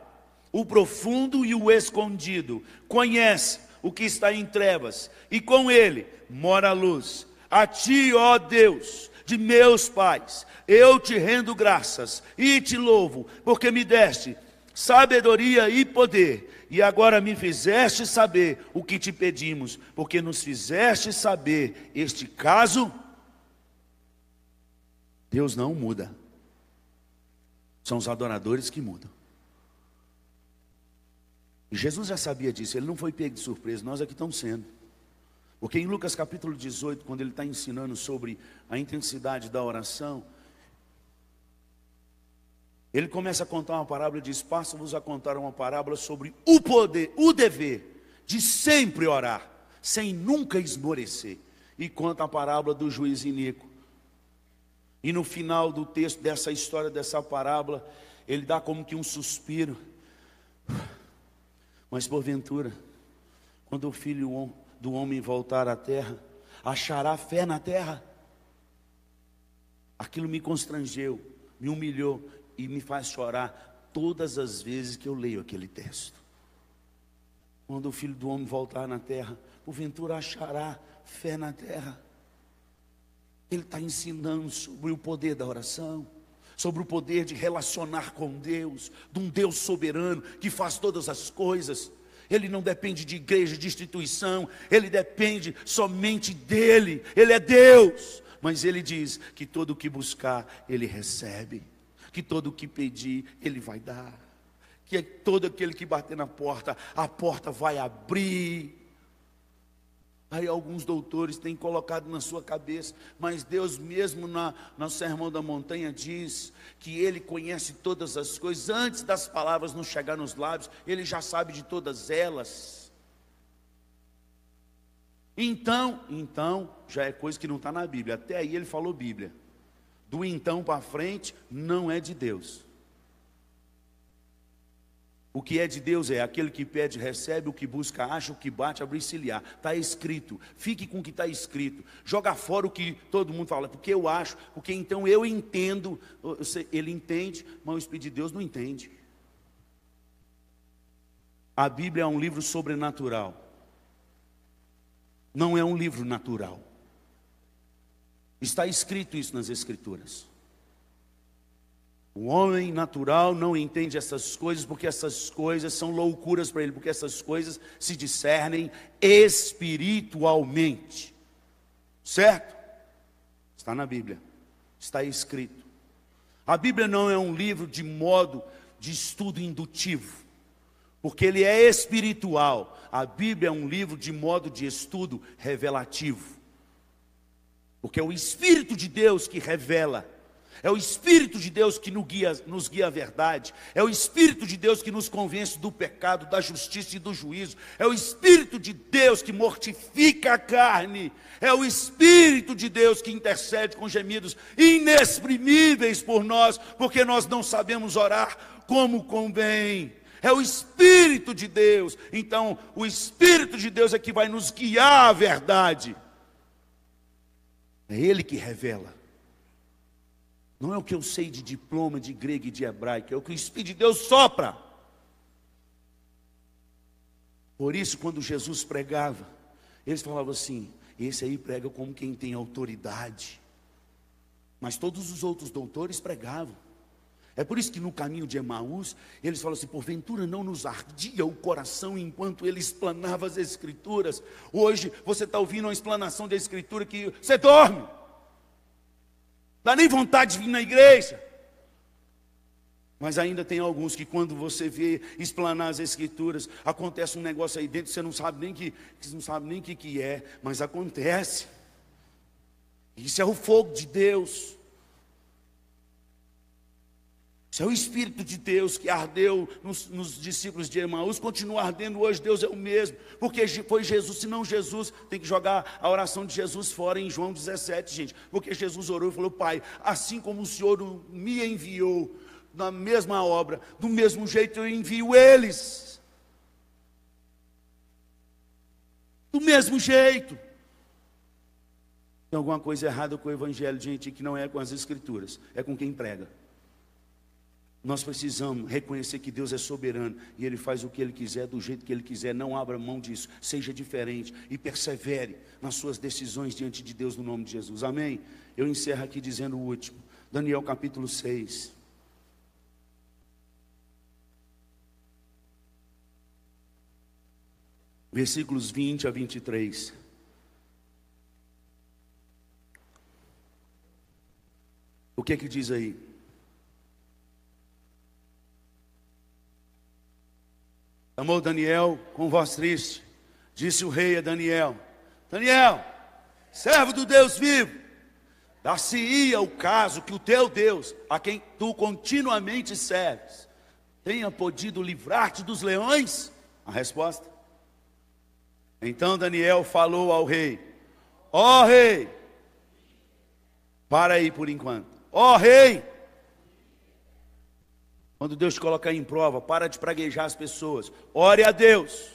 o profundo e o escondido. Conhece o que está em trevas e com ele mora a luz. A ti, ó Deus, de meus pais, eu te rendo graças e te louvo, porque me deste sabedoria e poder, e agora me fizeste saber o que te pedimos, porque nos fizeste saber este caso. Deus não muda, são os adoradores que mudam. E Jesus já sabia disso, ele não foi pego de surpresa, nós aqui estamos sendo. Porque em Lucas capítulo 18, quando ele está ensinando sobre a intensidade da oração, ele começa a contar uma parábola e diz: Passo-vos a contar uma parábola sobre o poder, o dever de sempre orar, sem nunca esmorecer. E conta a parábola do juiz Inico. E no final do texto dessa história, dessa parábola, ele dá como que um suspiro. Mas porventura, quando o filho do homem voltar à terra, achará fé na terra? Aquilo me constrangeu, me humilhou e me faz chorar todas as vezes que eu leio aquele texto. Quando o filho do homem voltar na terra, porventura achará fé na terra. Ele está ensinando sobre o poder da oração, sobre o poder de relacionar com Deus, de um Deus soberano que faz todas as coisas. Ele não depende de igreja, de instituição, ele depende somente dele. Ele é Deus, mas ele diz que todo o que buscar, ele recebe que todo o que pedir, Ele vai dar. Que todo aquele que bater na porta, a porta vai abrir. Aí alguns doutores têm colocado na sua cabeça, mas Deus mesmo na, no Sermão da Montanha diz que Ele conhece todas as coisas, antes das palavras não chegar nos lábios, Ele já sabe de todas elas. Então, então, já é coisa que não está na Bíblia, até aí ele falou Bíblia do então para frente não é de Deus. O que é de Deus é aquele que pede, recebe, o que busca, acha, o que bate, abre se Está escrito. Fique com o que está escrito. Joga fora o que todo mundo fala, porque eu acho, porque então eu entendo. Ele entende, mas o Espírito de Deus não entende. A Bíblia é um livro sobrenatural. Não é um livro natural. Está escrito isso nas Escrituras. O homem natural não entende essas coisas porque essas coisas são loucuras para ele, porque essas coisas se discernem espiritualmente. Certo? Está na Bíblia. Está escrito. A Bíblia não é um livro de modo de estudo indutivo, porque ele é espiritual. A Bíblia é um livro de modo de estudo revelativo. Porque é o Espírito de Deus que revela. É o Espírito de Deus que nos guia, nos guia verdade. É o Espírito de Deus que nos convence do pecado, da justiça e do juízo. É o Espírito de Deus que mortifica a carne. É o Espírito de Deus que intercede com gemidos inexprimíveis por nós, porque nós não sabemos orar como convém. é o Espírito de Deus. Então, o Espírito de Deus é que vai nos guiar à verdade. É Ele que revela. Não é o que eu sei de diploma de grego e de hebraico, é o que o Espírito de Deus sopra. Por isso, quando Jesus pregava, eles falavam assim: esse aí prega como quem tem autoridade. Mas todos os outros doutores pregavam. É por isso que no caminho de Emaús, eles falam assim: porventura não nos ardia o coração enquanto ele explanava as Escrituras. Hoje você está ouvindo uma explanação da Escritura que você dorme, dá nem vontade de vir na igreja. Mas ainda tem alguns que quando você vê explanar as escrituras, acontece um negócio aí dentro, você não sabe nem que, você não sabe nem que, que é, mas acontece. Isso é o fogo de Deus. Isso é o Espírito de Deus que ardeu nos, nos, discípulos de Emaús, continua ardendo hoje, Deus é o mesmo, porque foi Jesus, se não Jesus, tem que jogar a oração de Jesus fora em João 17, gente, porque Jesus orou e falou, Pai, assim como o Senhor me enviou na mesma obra, do mesmo jeito eu envio eles, do mesmo jeito. Tem alguma coisa errada com o Evangelho, gente, que não é com as Escrituras, é com quem prega. Nós precisamos reconhecer que Deus é soberano e Ele faz o que Ele quiser, do jeito que Ele quiser. Não abra mão disso, seja diferente e persevere nas suas decisões diante de Deus no nome de Jesus. Amém? Eu encerro aqui dizendo o último. Daniel capítulo 6. Versículos 20 a 23. O que é que diz aí? Chamou Daniel com voz triste. Disse o rei a Daniel: Daniel, servo do Deus vivo, dar-se-ia o caso que o teu Deus, a quem tu continuamente serves, tenha podido livrar-te dos leões? A resposta. Então Daniel falou ao rei: Ó oh, rei, para aí por enquanto. Ó oh, rei, quando Deus te colocar em prova, para de praguejar as pessoas. Ore a Deus.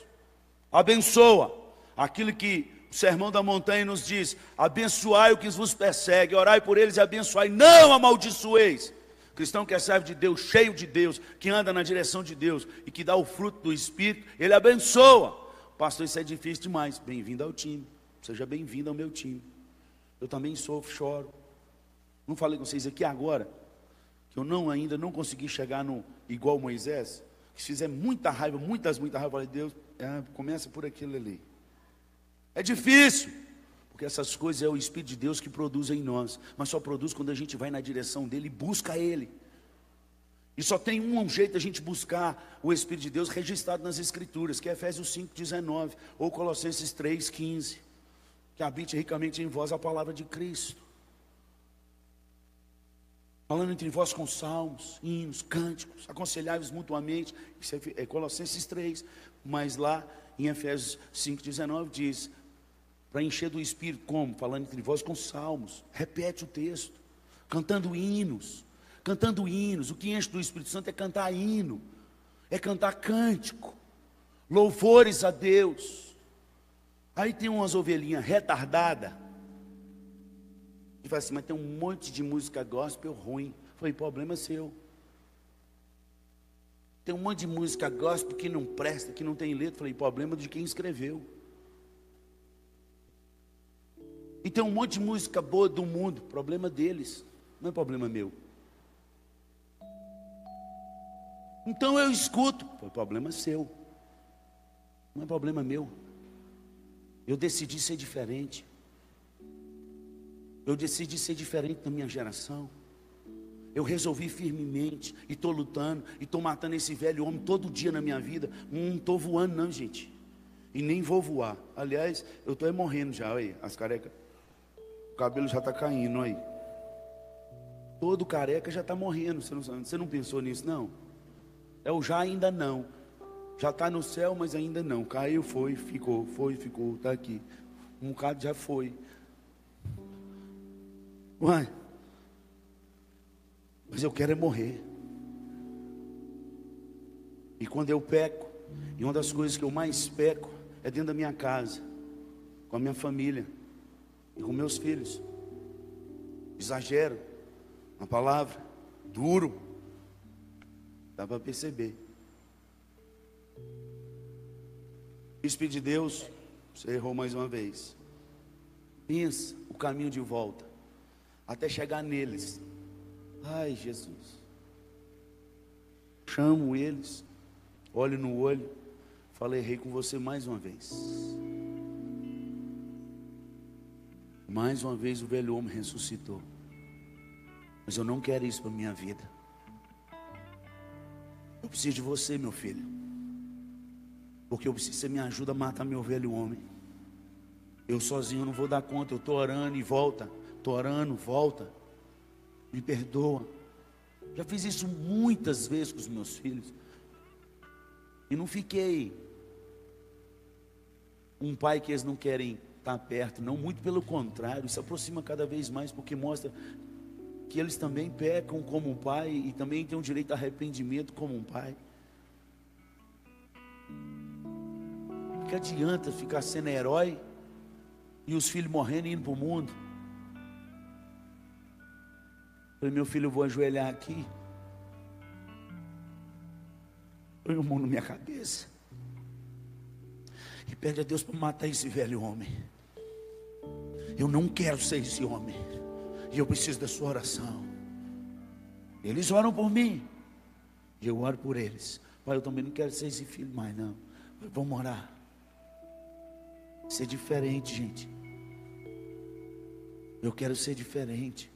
Abençoa. Aquilo que o sermão da montanha nos diz: abençoai o que vos persegue, orai por eles e abençoai, não amaldiçoeis. Cristão que é servo de Deus, cheio de Deus, que anda na direção de Deus e que dá o fruto do Espírito, ele abençoa. Pastor, isso é difícil demais. Bem-vindo ao time. Seja bem-vindo ao meu time. Eu também sofro, choro. Não falei com vocês aqui agora eu não ainda não consegui chegar no igual Moisés, que se fizer muita raiva, muitas, muita raiva, eu falei, Deus, é, começa por aquilo ali. É difícil, porque essas coisas é o Espírito de Deus que produz em nós, mas só produz quando a gente vai na direção dele e busca ele. E só tem um jeito a gente buscar o Espírito de Deus registrado nas Escrituras, que é Efésios 5,19 ou Colossenses 3,15, que habite ricamente em vós a palavra de Cristo falando entre vós com salmos, hinos, cânticos, aconselháveis mutuamente, isso é, é Colossenses 3, mas lá em Efésios 5,19 diz, para encher do Espírito, como? Falando entre vós com salmos, repete o texto, cantando hinos, cantando hinos, o que enche do Espírito Santo é cantar hino, é cantar cântico, louvores a Deus, aí tem umas ovelhinhas retardadas, e fala assim, mas tem um monte de música gospel ruim. Foi problema seu. Tem um monte de música gospel que não presta, que não tem letra. Falei, problema de quem escreveu. E tem um monte de música boa do mundo, problema deles, não é problema meu. Então eu escuto, foi problema seu, não é problema meu. Eu decidi ser diferente. Eu decidi ser diferente da minha geração. Eu resolvi firmemente e estou lutando e estou matando esse velho homem todo dia na minha vida. Não estou voando, não, gente. E nem vou voar. Aliás, eu estou morrendo já, aí, as carecas. O cabelo já está caindo aí. Todo careca já está morrendo. Você não, você não pensou nisso, não? É o já ainda não. Já está no céu, mas ainda não. Caiu, foi, ficou, foi, ficou, está aqui. Um bocado já foi. Uai, mas eu quero é morrer. E quando eu peco, e uma das coisas que eu mais peco é dentro da minha casa, com a minha família e com meus filhos. Exagero na palavra, duro, dá para perceber. Espírito de Deus, você errou mais uma vez. Pensa o caminho de volta, até chegar neles. Ai, Jesus. Chamo eles, olho no olho, falo, errei com você mais uma vez. Mais uma vez o velho homem ressuscitou. Mas eu não quero isso para minha vida. Eu preciso de você, meu filho. Porque eu preciso, você me ajuda a matar meu velho homem. Eu sozinho não vou dar conta, eu estou orando e volta. Estou orando, volta. Me perdoa. Já fiz isso muitas vezes com os meus filhos. E não fiquei um pai que eles não querem estar perto, não, muito pelo contrário, se aproxima cada vez mais porque mostra que eles também pecam como um pai e também têm um direito a arrependimento como um pai. Que adianta ficar sendo herói e os filhos morrendo e indo para o mundo? Falei, meu filho, eu vou ajoelhar aqui. Põe o mão na minha cabeça. E pede a Deus para matar esse velho homem. Eu não quero ser esse homem. E eu preciso da sua oração. Eles oram por mim. E eu oro por eles. Pai, eu também não quero ser esse filho mais, não. Vamos orar. Ser diferente, gente. Eu quero ser diferente.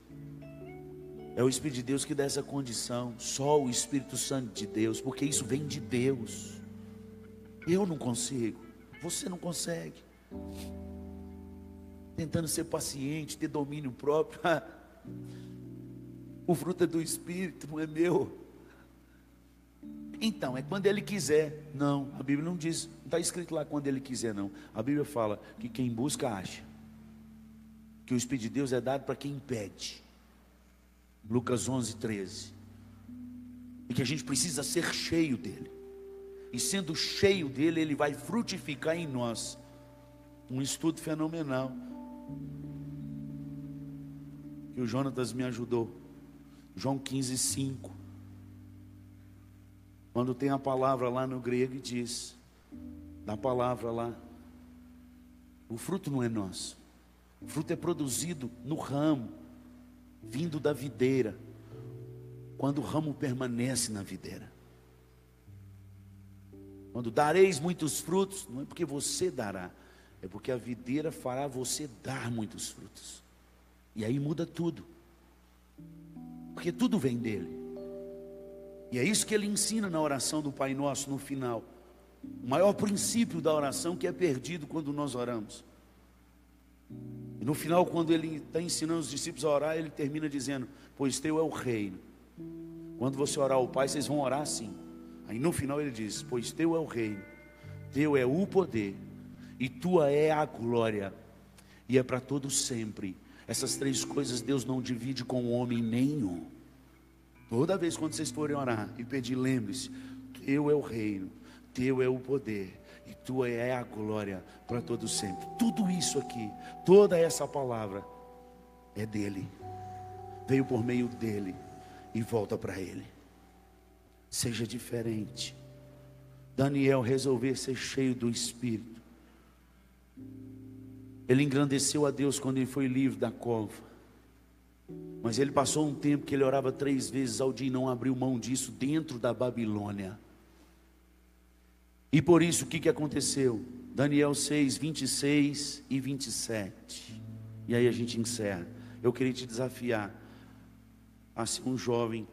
É o Espírito de Deus que dá essa condição. Só o Espírito Santo de Deus, porque isso vem de Deus. Eu não consigo. Você não consegue. Tentando ser paciente, ter domínio próprio. <laughs> o fruto é do Espírito, não é meu. Então, é quando ele quiser. Não, a Bíblia não diz, não está escrito lá quando ele quiser, não. A Bíblia fala que quem busca, acha. Que o Espírito de Deus é dado para quem pede. Lucas 11, 13. E que a gente precisa ser cheio dele. E sendo cheio dele, ele vai frutificar em nós. Um estudo fenomenal. Que o Jonatas me ajudou. João 15, 5. Quando tem a palavra lá no grego e diz, da palavra lá, o fruto não é nosso. O fruto é produzido no ramo, vindo da videira, quando o ramo permanece na videira. Quando dareis muitos frutos, não é porque você dará, é porque a videira fará você dar muitos frutos. E aí muda tudo. Porque tudo vem dele. E é isso que ele ensina na oração do Pai Nosso no final. O maior princípio da oração que é perdido quando nós oramos. E no final, quando ele está ensinando os discípulos a orar, ele termina dizendo: Pois teu é o reino. Quando você orar ao Pai, vocês vão orar assim. Aí no final ele diz: Pois teu é o reino, teu é o poder, e tua é a glória, e é para todo sempre. Essas três coisas Deus não divide com homem nenhum. Toda vez quando vocês forem orar e pedir, lembre-se: Teu é o reino, Teu é o poder, e Tua é a glória para todo sempre. Tudo isso aqui, toda essa palavra é dele, veio por meio dele e volta para ele. Seja diferente. Daniel resolver ser cheio do Espírito. Ele engrandeceu a Deus quando ele foi livre da cova. Mas ele passou um tempo que ele orava três vezes ao dia e não abriu mão disso dentro da Babilônia. E por isso o que, que aconteceu? Daniel 6, 26 e 27. E aí a gente encerra. Eu queria te desafiar a ser um jovem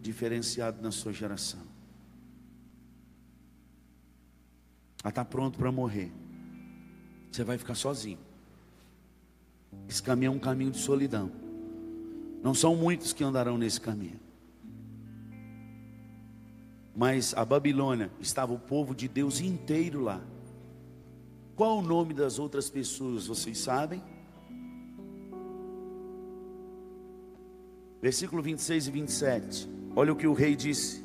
diferenciado na sua geração. A estar tá pronto para morrer. Você vai ficar sozinho. Esse caminho é um caminho de solidão. Não são muitos que andarão nesse caminho. Mas a Babilônia estava o povo de Deus inteiro lá. Qual o nome das outras pessoas, vocês sabem? Versículo 26 e 27. Olha o que o rei disse.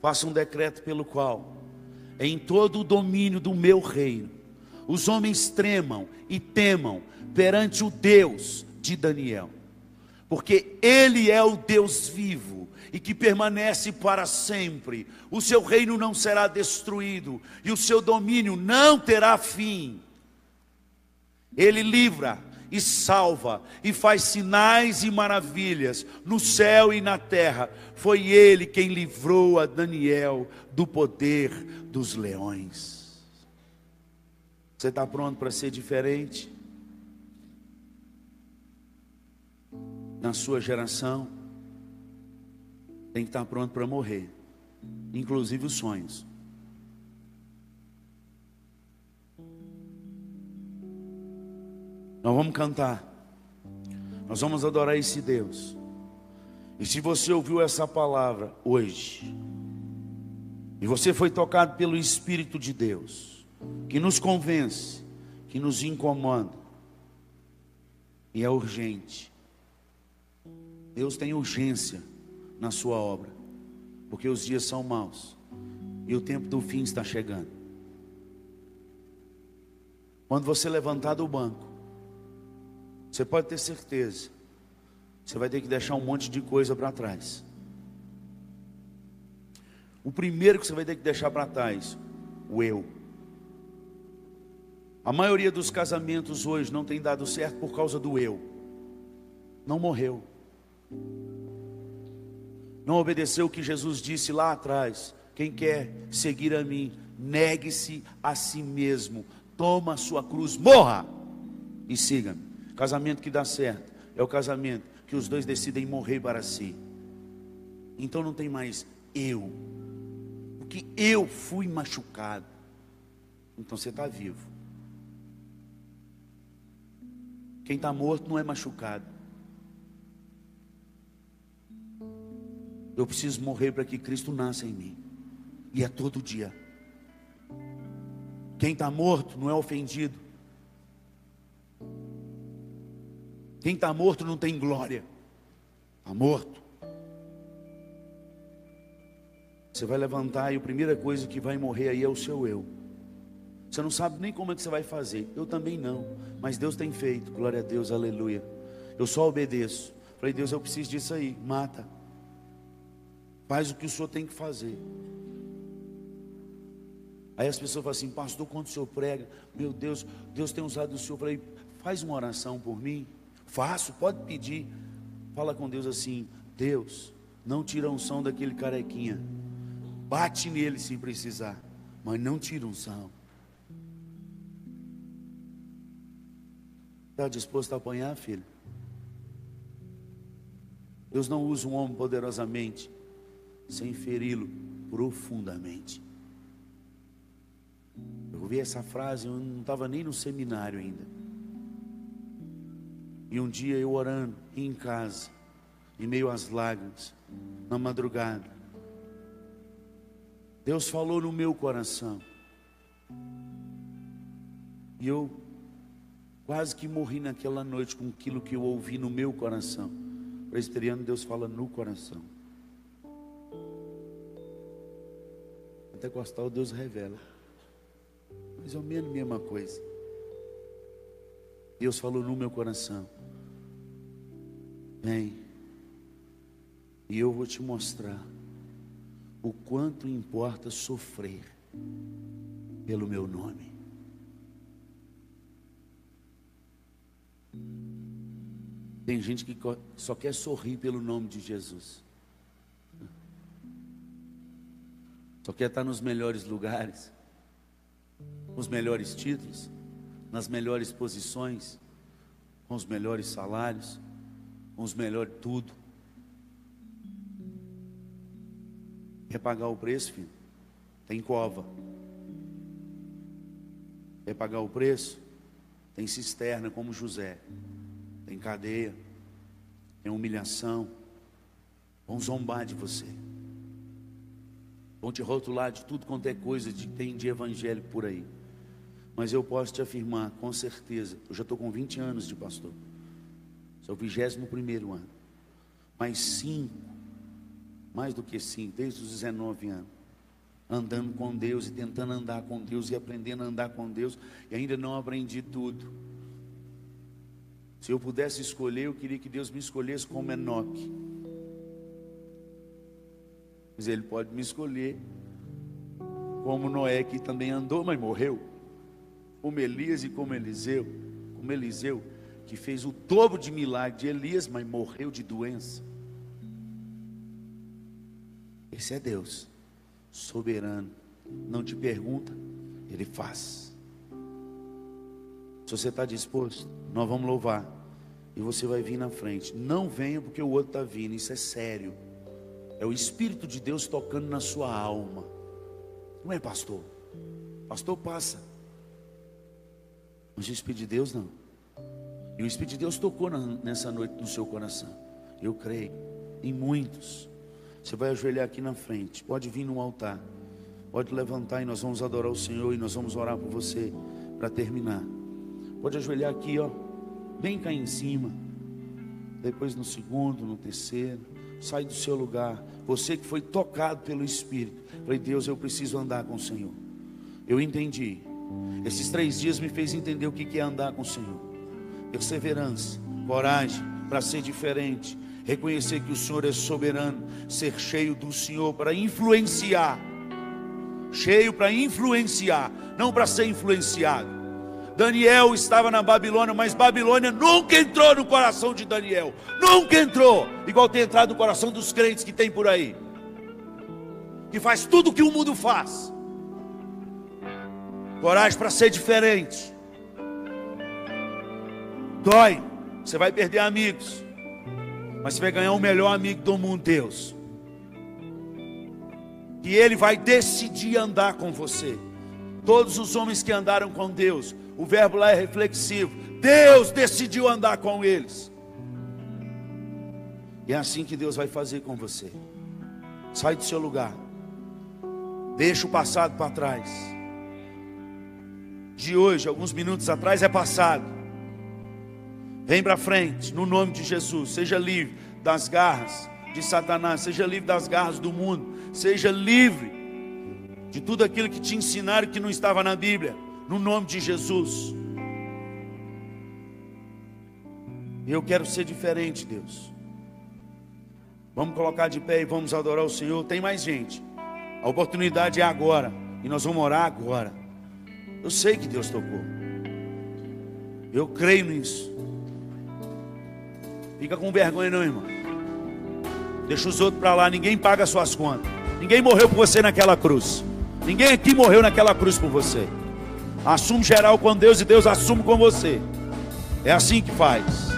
faça um decreto pelo qual, em todo o domínio do meu reino, os homens tremam e temam perante o Deus de Daniel, porque Ele é o Deus vivo e que permanece para sempre. O seu reino não será destruído e o seu domínio não terá fim. Ele livra e salva e faz sinais e maravilhas no céu e na terra. Foi ele quem livrou a Daniel do poder dos leões. Você está pronto para ser diferente? Na sua geração, tem que estar pronto para morrer, inclusive os sonhos. Nós vamos cantar. Nós vamos adorar esse Deus. E se você ouviu essa palavra hoje, e você foi tocado pelo Espírito de Deus, que nos convence, que nos incomoda, e é urgente. Deus tem urgência na sua obra, porque os dias são maus e o tempo do fim está chegando. Quando você levantar do banco, você pode ter certeza. Você vai ter que deixar um monte de coisa para trás. O primeiro que você vai ter que deixar para trás, o eu. A maioria dos casamentos hoje não tem dado certo por causa do eu. Não morreu. Não obedeceu o que Jesus disse lá atrás. Quem quer seguir a mim, negue-se a si mesmo, toma a sua cruz, morra e siga-me. Casamento que dá certo é o casamento que os dois decidem morrer para si. Então não tem mais eu, porque eu fui machucado. Então você está vivo. Quem está morto não é machucado. Eu preciso morrer para que Cristo nasça em mim. E é todo dia. Quem está morto não é ofendido. Quem está morto não tem glória. Está morto. Você vai levantar e a primeira coisa que vai morrer aí é o seu eu. Você não sabe nem como é que você vai fazer. Eu também não. Mas Deus tem feito. Glória a Deus, aleluia. Eu só obedeço. Falei, Deus, eu preciso disso aí. Mata. Faz o que o senhor tem que fazer. Aí as pessoas falam assim, pastor, quando o senhor prega, meu Deus, Deus tem usado o senhor. Eu falei, faz uma oração por mim. Faço, pode pedir. Fala com Deus assim: Deus, não tira unção daquele carequinha. Bate nele se precisar, mas não tira unção. Está disposto a apanhar, filho? Deus não usa um homem poderosamente sem feri-lo profundamente. Eu ouvi essa frase, eu não estava nem no seminário ainda. E um dia eu orando em casa, em meio às lágrimas, na madrugada, Deus falou no meu coração. E eu quase que morri naquela noite com aquilo que eu ouvi no meu coração. Presbiteriano, Deus fala no coração. Pentecostal, Deus revela. Mais ou menos a mesma coisa. Deus falou no meu coração. Vem. E eu vou te mostrar o quanto importa sofrer pelo meu nome. Tem gente que só quer sorrir pelo nome de Jesus. Só quer estar nos melhores lugares, os melhores títulos, nas melhores posições, com os melhores salários com os melhores tudo. Quer pagar o preço, filho? Tem cova. Quer pagar o preço? Tem cisterna como José. Tem cadeia. Tem humilhação. Vão zombar de você. Vão te rotular de tudo quanto é coisa que tem de evangélico por aí. Mas eu posso te afirmar, com certeza, eu já estou com 20 anos de pastor. Esse é o vigésimo primeiro ano. Mais cinco mais do que cinco, desde os 19 anos, andando com Deus e tentando andar com Deus e aprendendo a andar com Deus, e ainda não aprendi tudo. Se eu pudesse escolher, eu queria que Deus me escolhesse como Enoque. Mas Ele pode me escolher como Noé, que também andou, mas morreu. Como Elias e como Eliseu, como Eliseu, que fez o dobro de milagre de Elias, mas morreu de doença. Esse é Deus, soberano. Não te pergunta, Ele faz. Se você está disposto, nós vamos louvar. E você vai vir na frente. Não venha porque o outro está vindo, isso é sério. É o Espírito de Deus tocando na sua alma. Não é pastor. Pastor passa. Mas o Espírito de Deus não. E o Espírito de Deus tocou nessa noite no seu coração. Eu creio. Em muitos. Você vai ajoelhar aqui na frente. Pode vir no altar. Pode levantar e nós vamos adorar o Senhor e nós vamos orar por você para terminar. Pode ajoelhar aqui, ó. Bem cá em cima. Depois no segundo, no terceiro. Sai do seu lugar. Você que foi tocado pelo Espírito. Falei, Deus, eu preciso andar com o Senhor. Eu entendi. Esses três dias me fez entender o que é andar com o Senhor. Perseverança, coragem para ser diferente. Reconhecer que o Senhor é soberano. Ser cheio do Senhor para influenciar. Cheio para influenciar, não para ser influenciado. Daniel estava na Babilônia, mas Babilônia nunca entrou no coração de Daniel. Nunca entrou, igual tem entrado no coração dos crentes que tem por aí que faz tudo o que o mundo faz. Coragem para ser diferente. Dói, você vai perder amigos, mas você vai ganhar o melhor amigo do mundo, Deus. E Ele vai decidir andar com você. Todos os homens que andaram com Deus, o verbo lá é reflexivo. Deus decidiu andar com eles. E é assim que Deus vai fazer com você. Sai do seu lugar. Deixa o passado para trás. De hoje, alguns minutos atrás, é passado. Vem para frente, no nome de Jesus. Seja livre das garras de Satanás. Seja livre das garras do mundo. Seja livre de tudo aquilo que te ensinaram que não estava na Bíblia. No nome de Jesus. Eu quero ser diferente, Deus. Vamos colocar de pé e vamos adorar o Senhor. Tem mais gente. A oportunidade é agora. E nós vamos orar agora. Eu sei que Deus tocou. Eu creio nisso. Fica com vergonha, não, irmão. Deixa os outros para lá. Ninguém paga suas contas. Ninguém morreu por você naquela cruz. Ninguém aqui morreu naquela cruz por você. Assume geral com Deus e Deus assume com você. É assim que faz.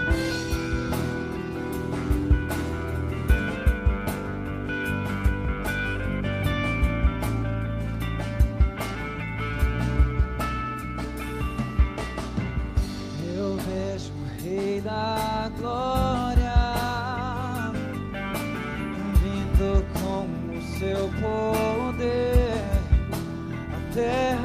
então canta.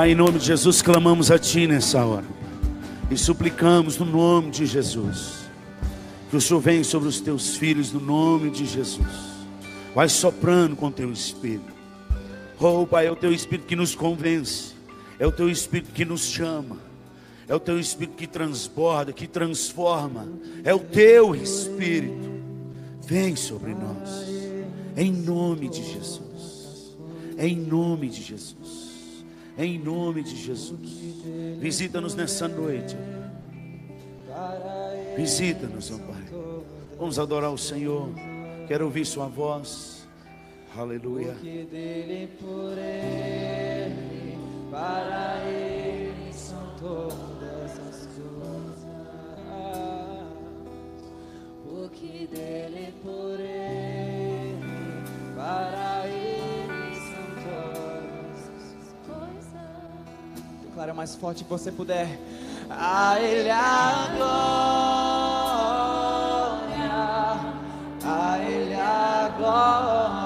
Pai, em nome de Jesus, clamamos a Ti nessa hora e suplicamos no nome de Jesus que o Senhor venha sobre os Teus filhos no nome de Jesus. Vai soprando com Teu Espírito. Oh, Pai, é o Teu Espírito que nos convence, é o Teu Espírito que nos chama, é o Teu Espírito que transborda, que transforma, é o Teu Espírito. Vem sobre nós, em nome de Jesus, em nome de Jesus em nome de Jesus. Visita-nos nessa noite. Visita-nos, ó Pai. Vamos adorar o Senhor. Quero ouvir Sua voz. Aleluia. Para ele são todas as coisas. Porque dele, por ele, para Declara mais forte que você puder. A ele a glória. A ele a glória.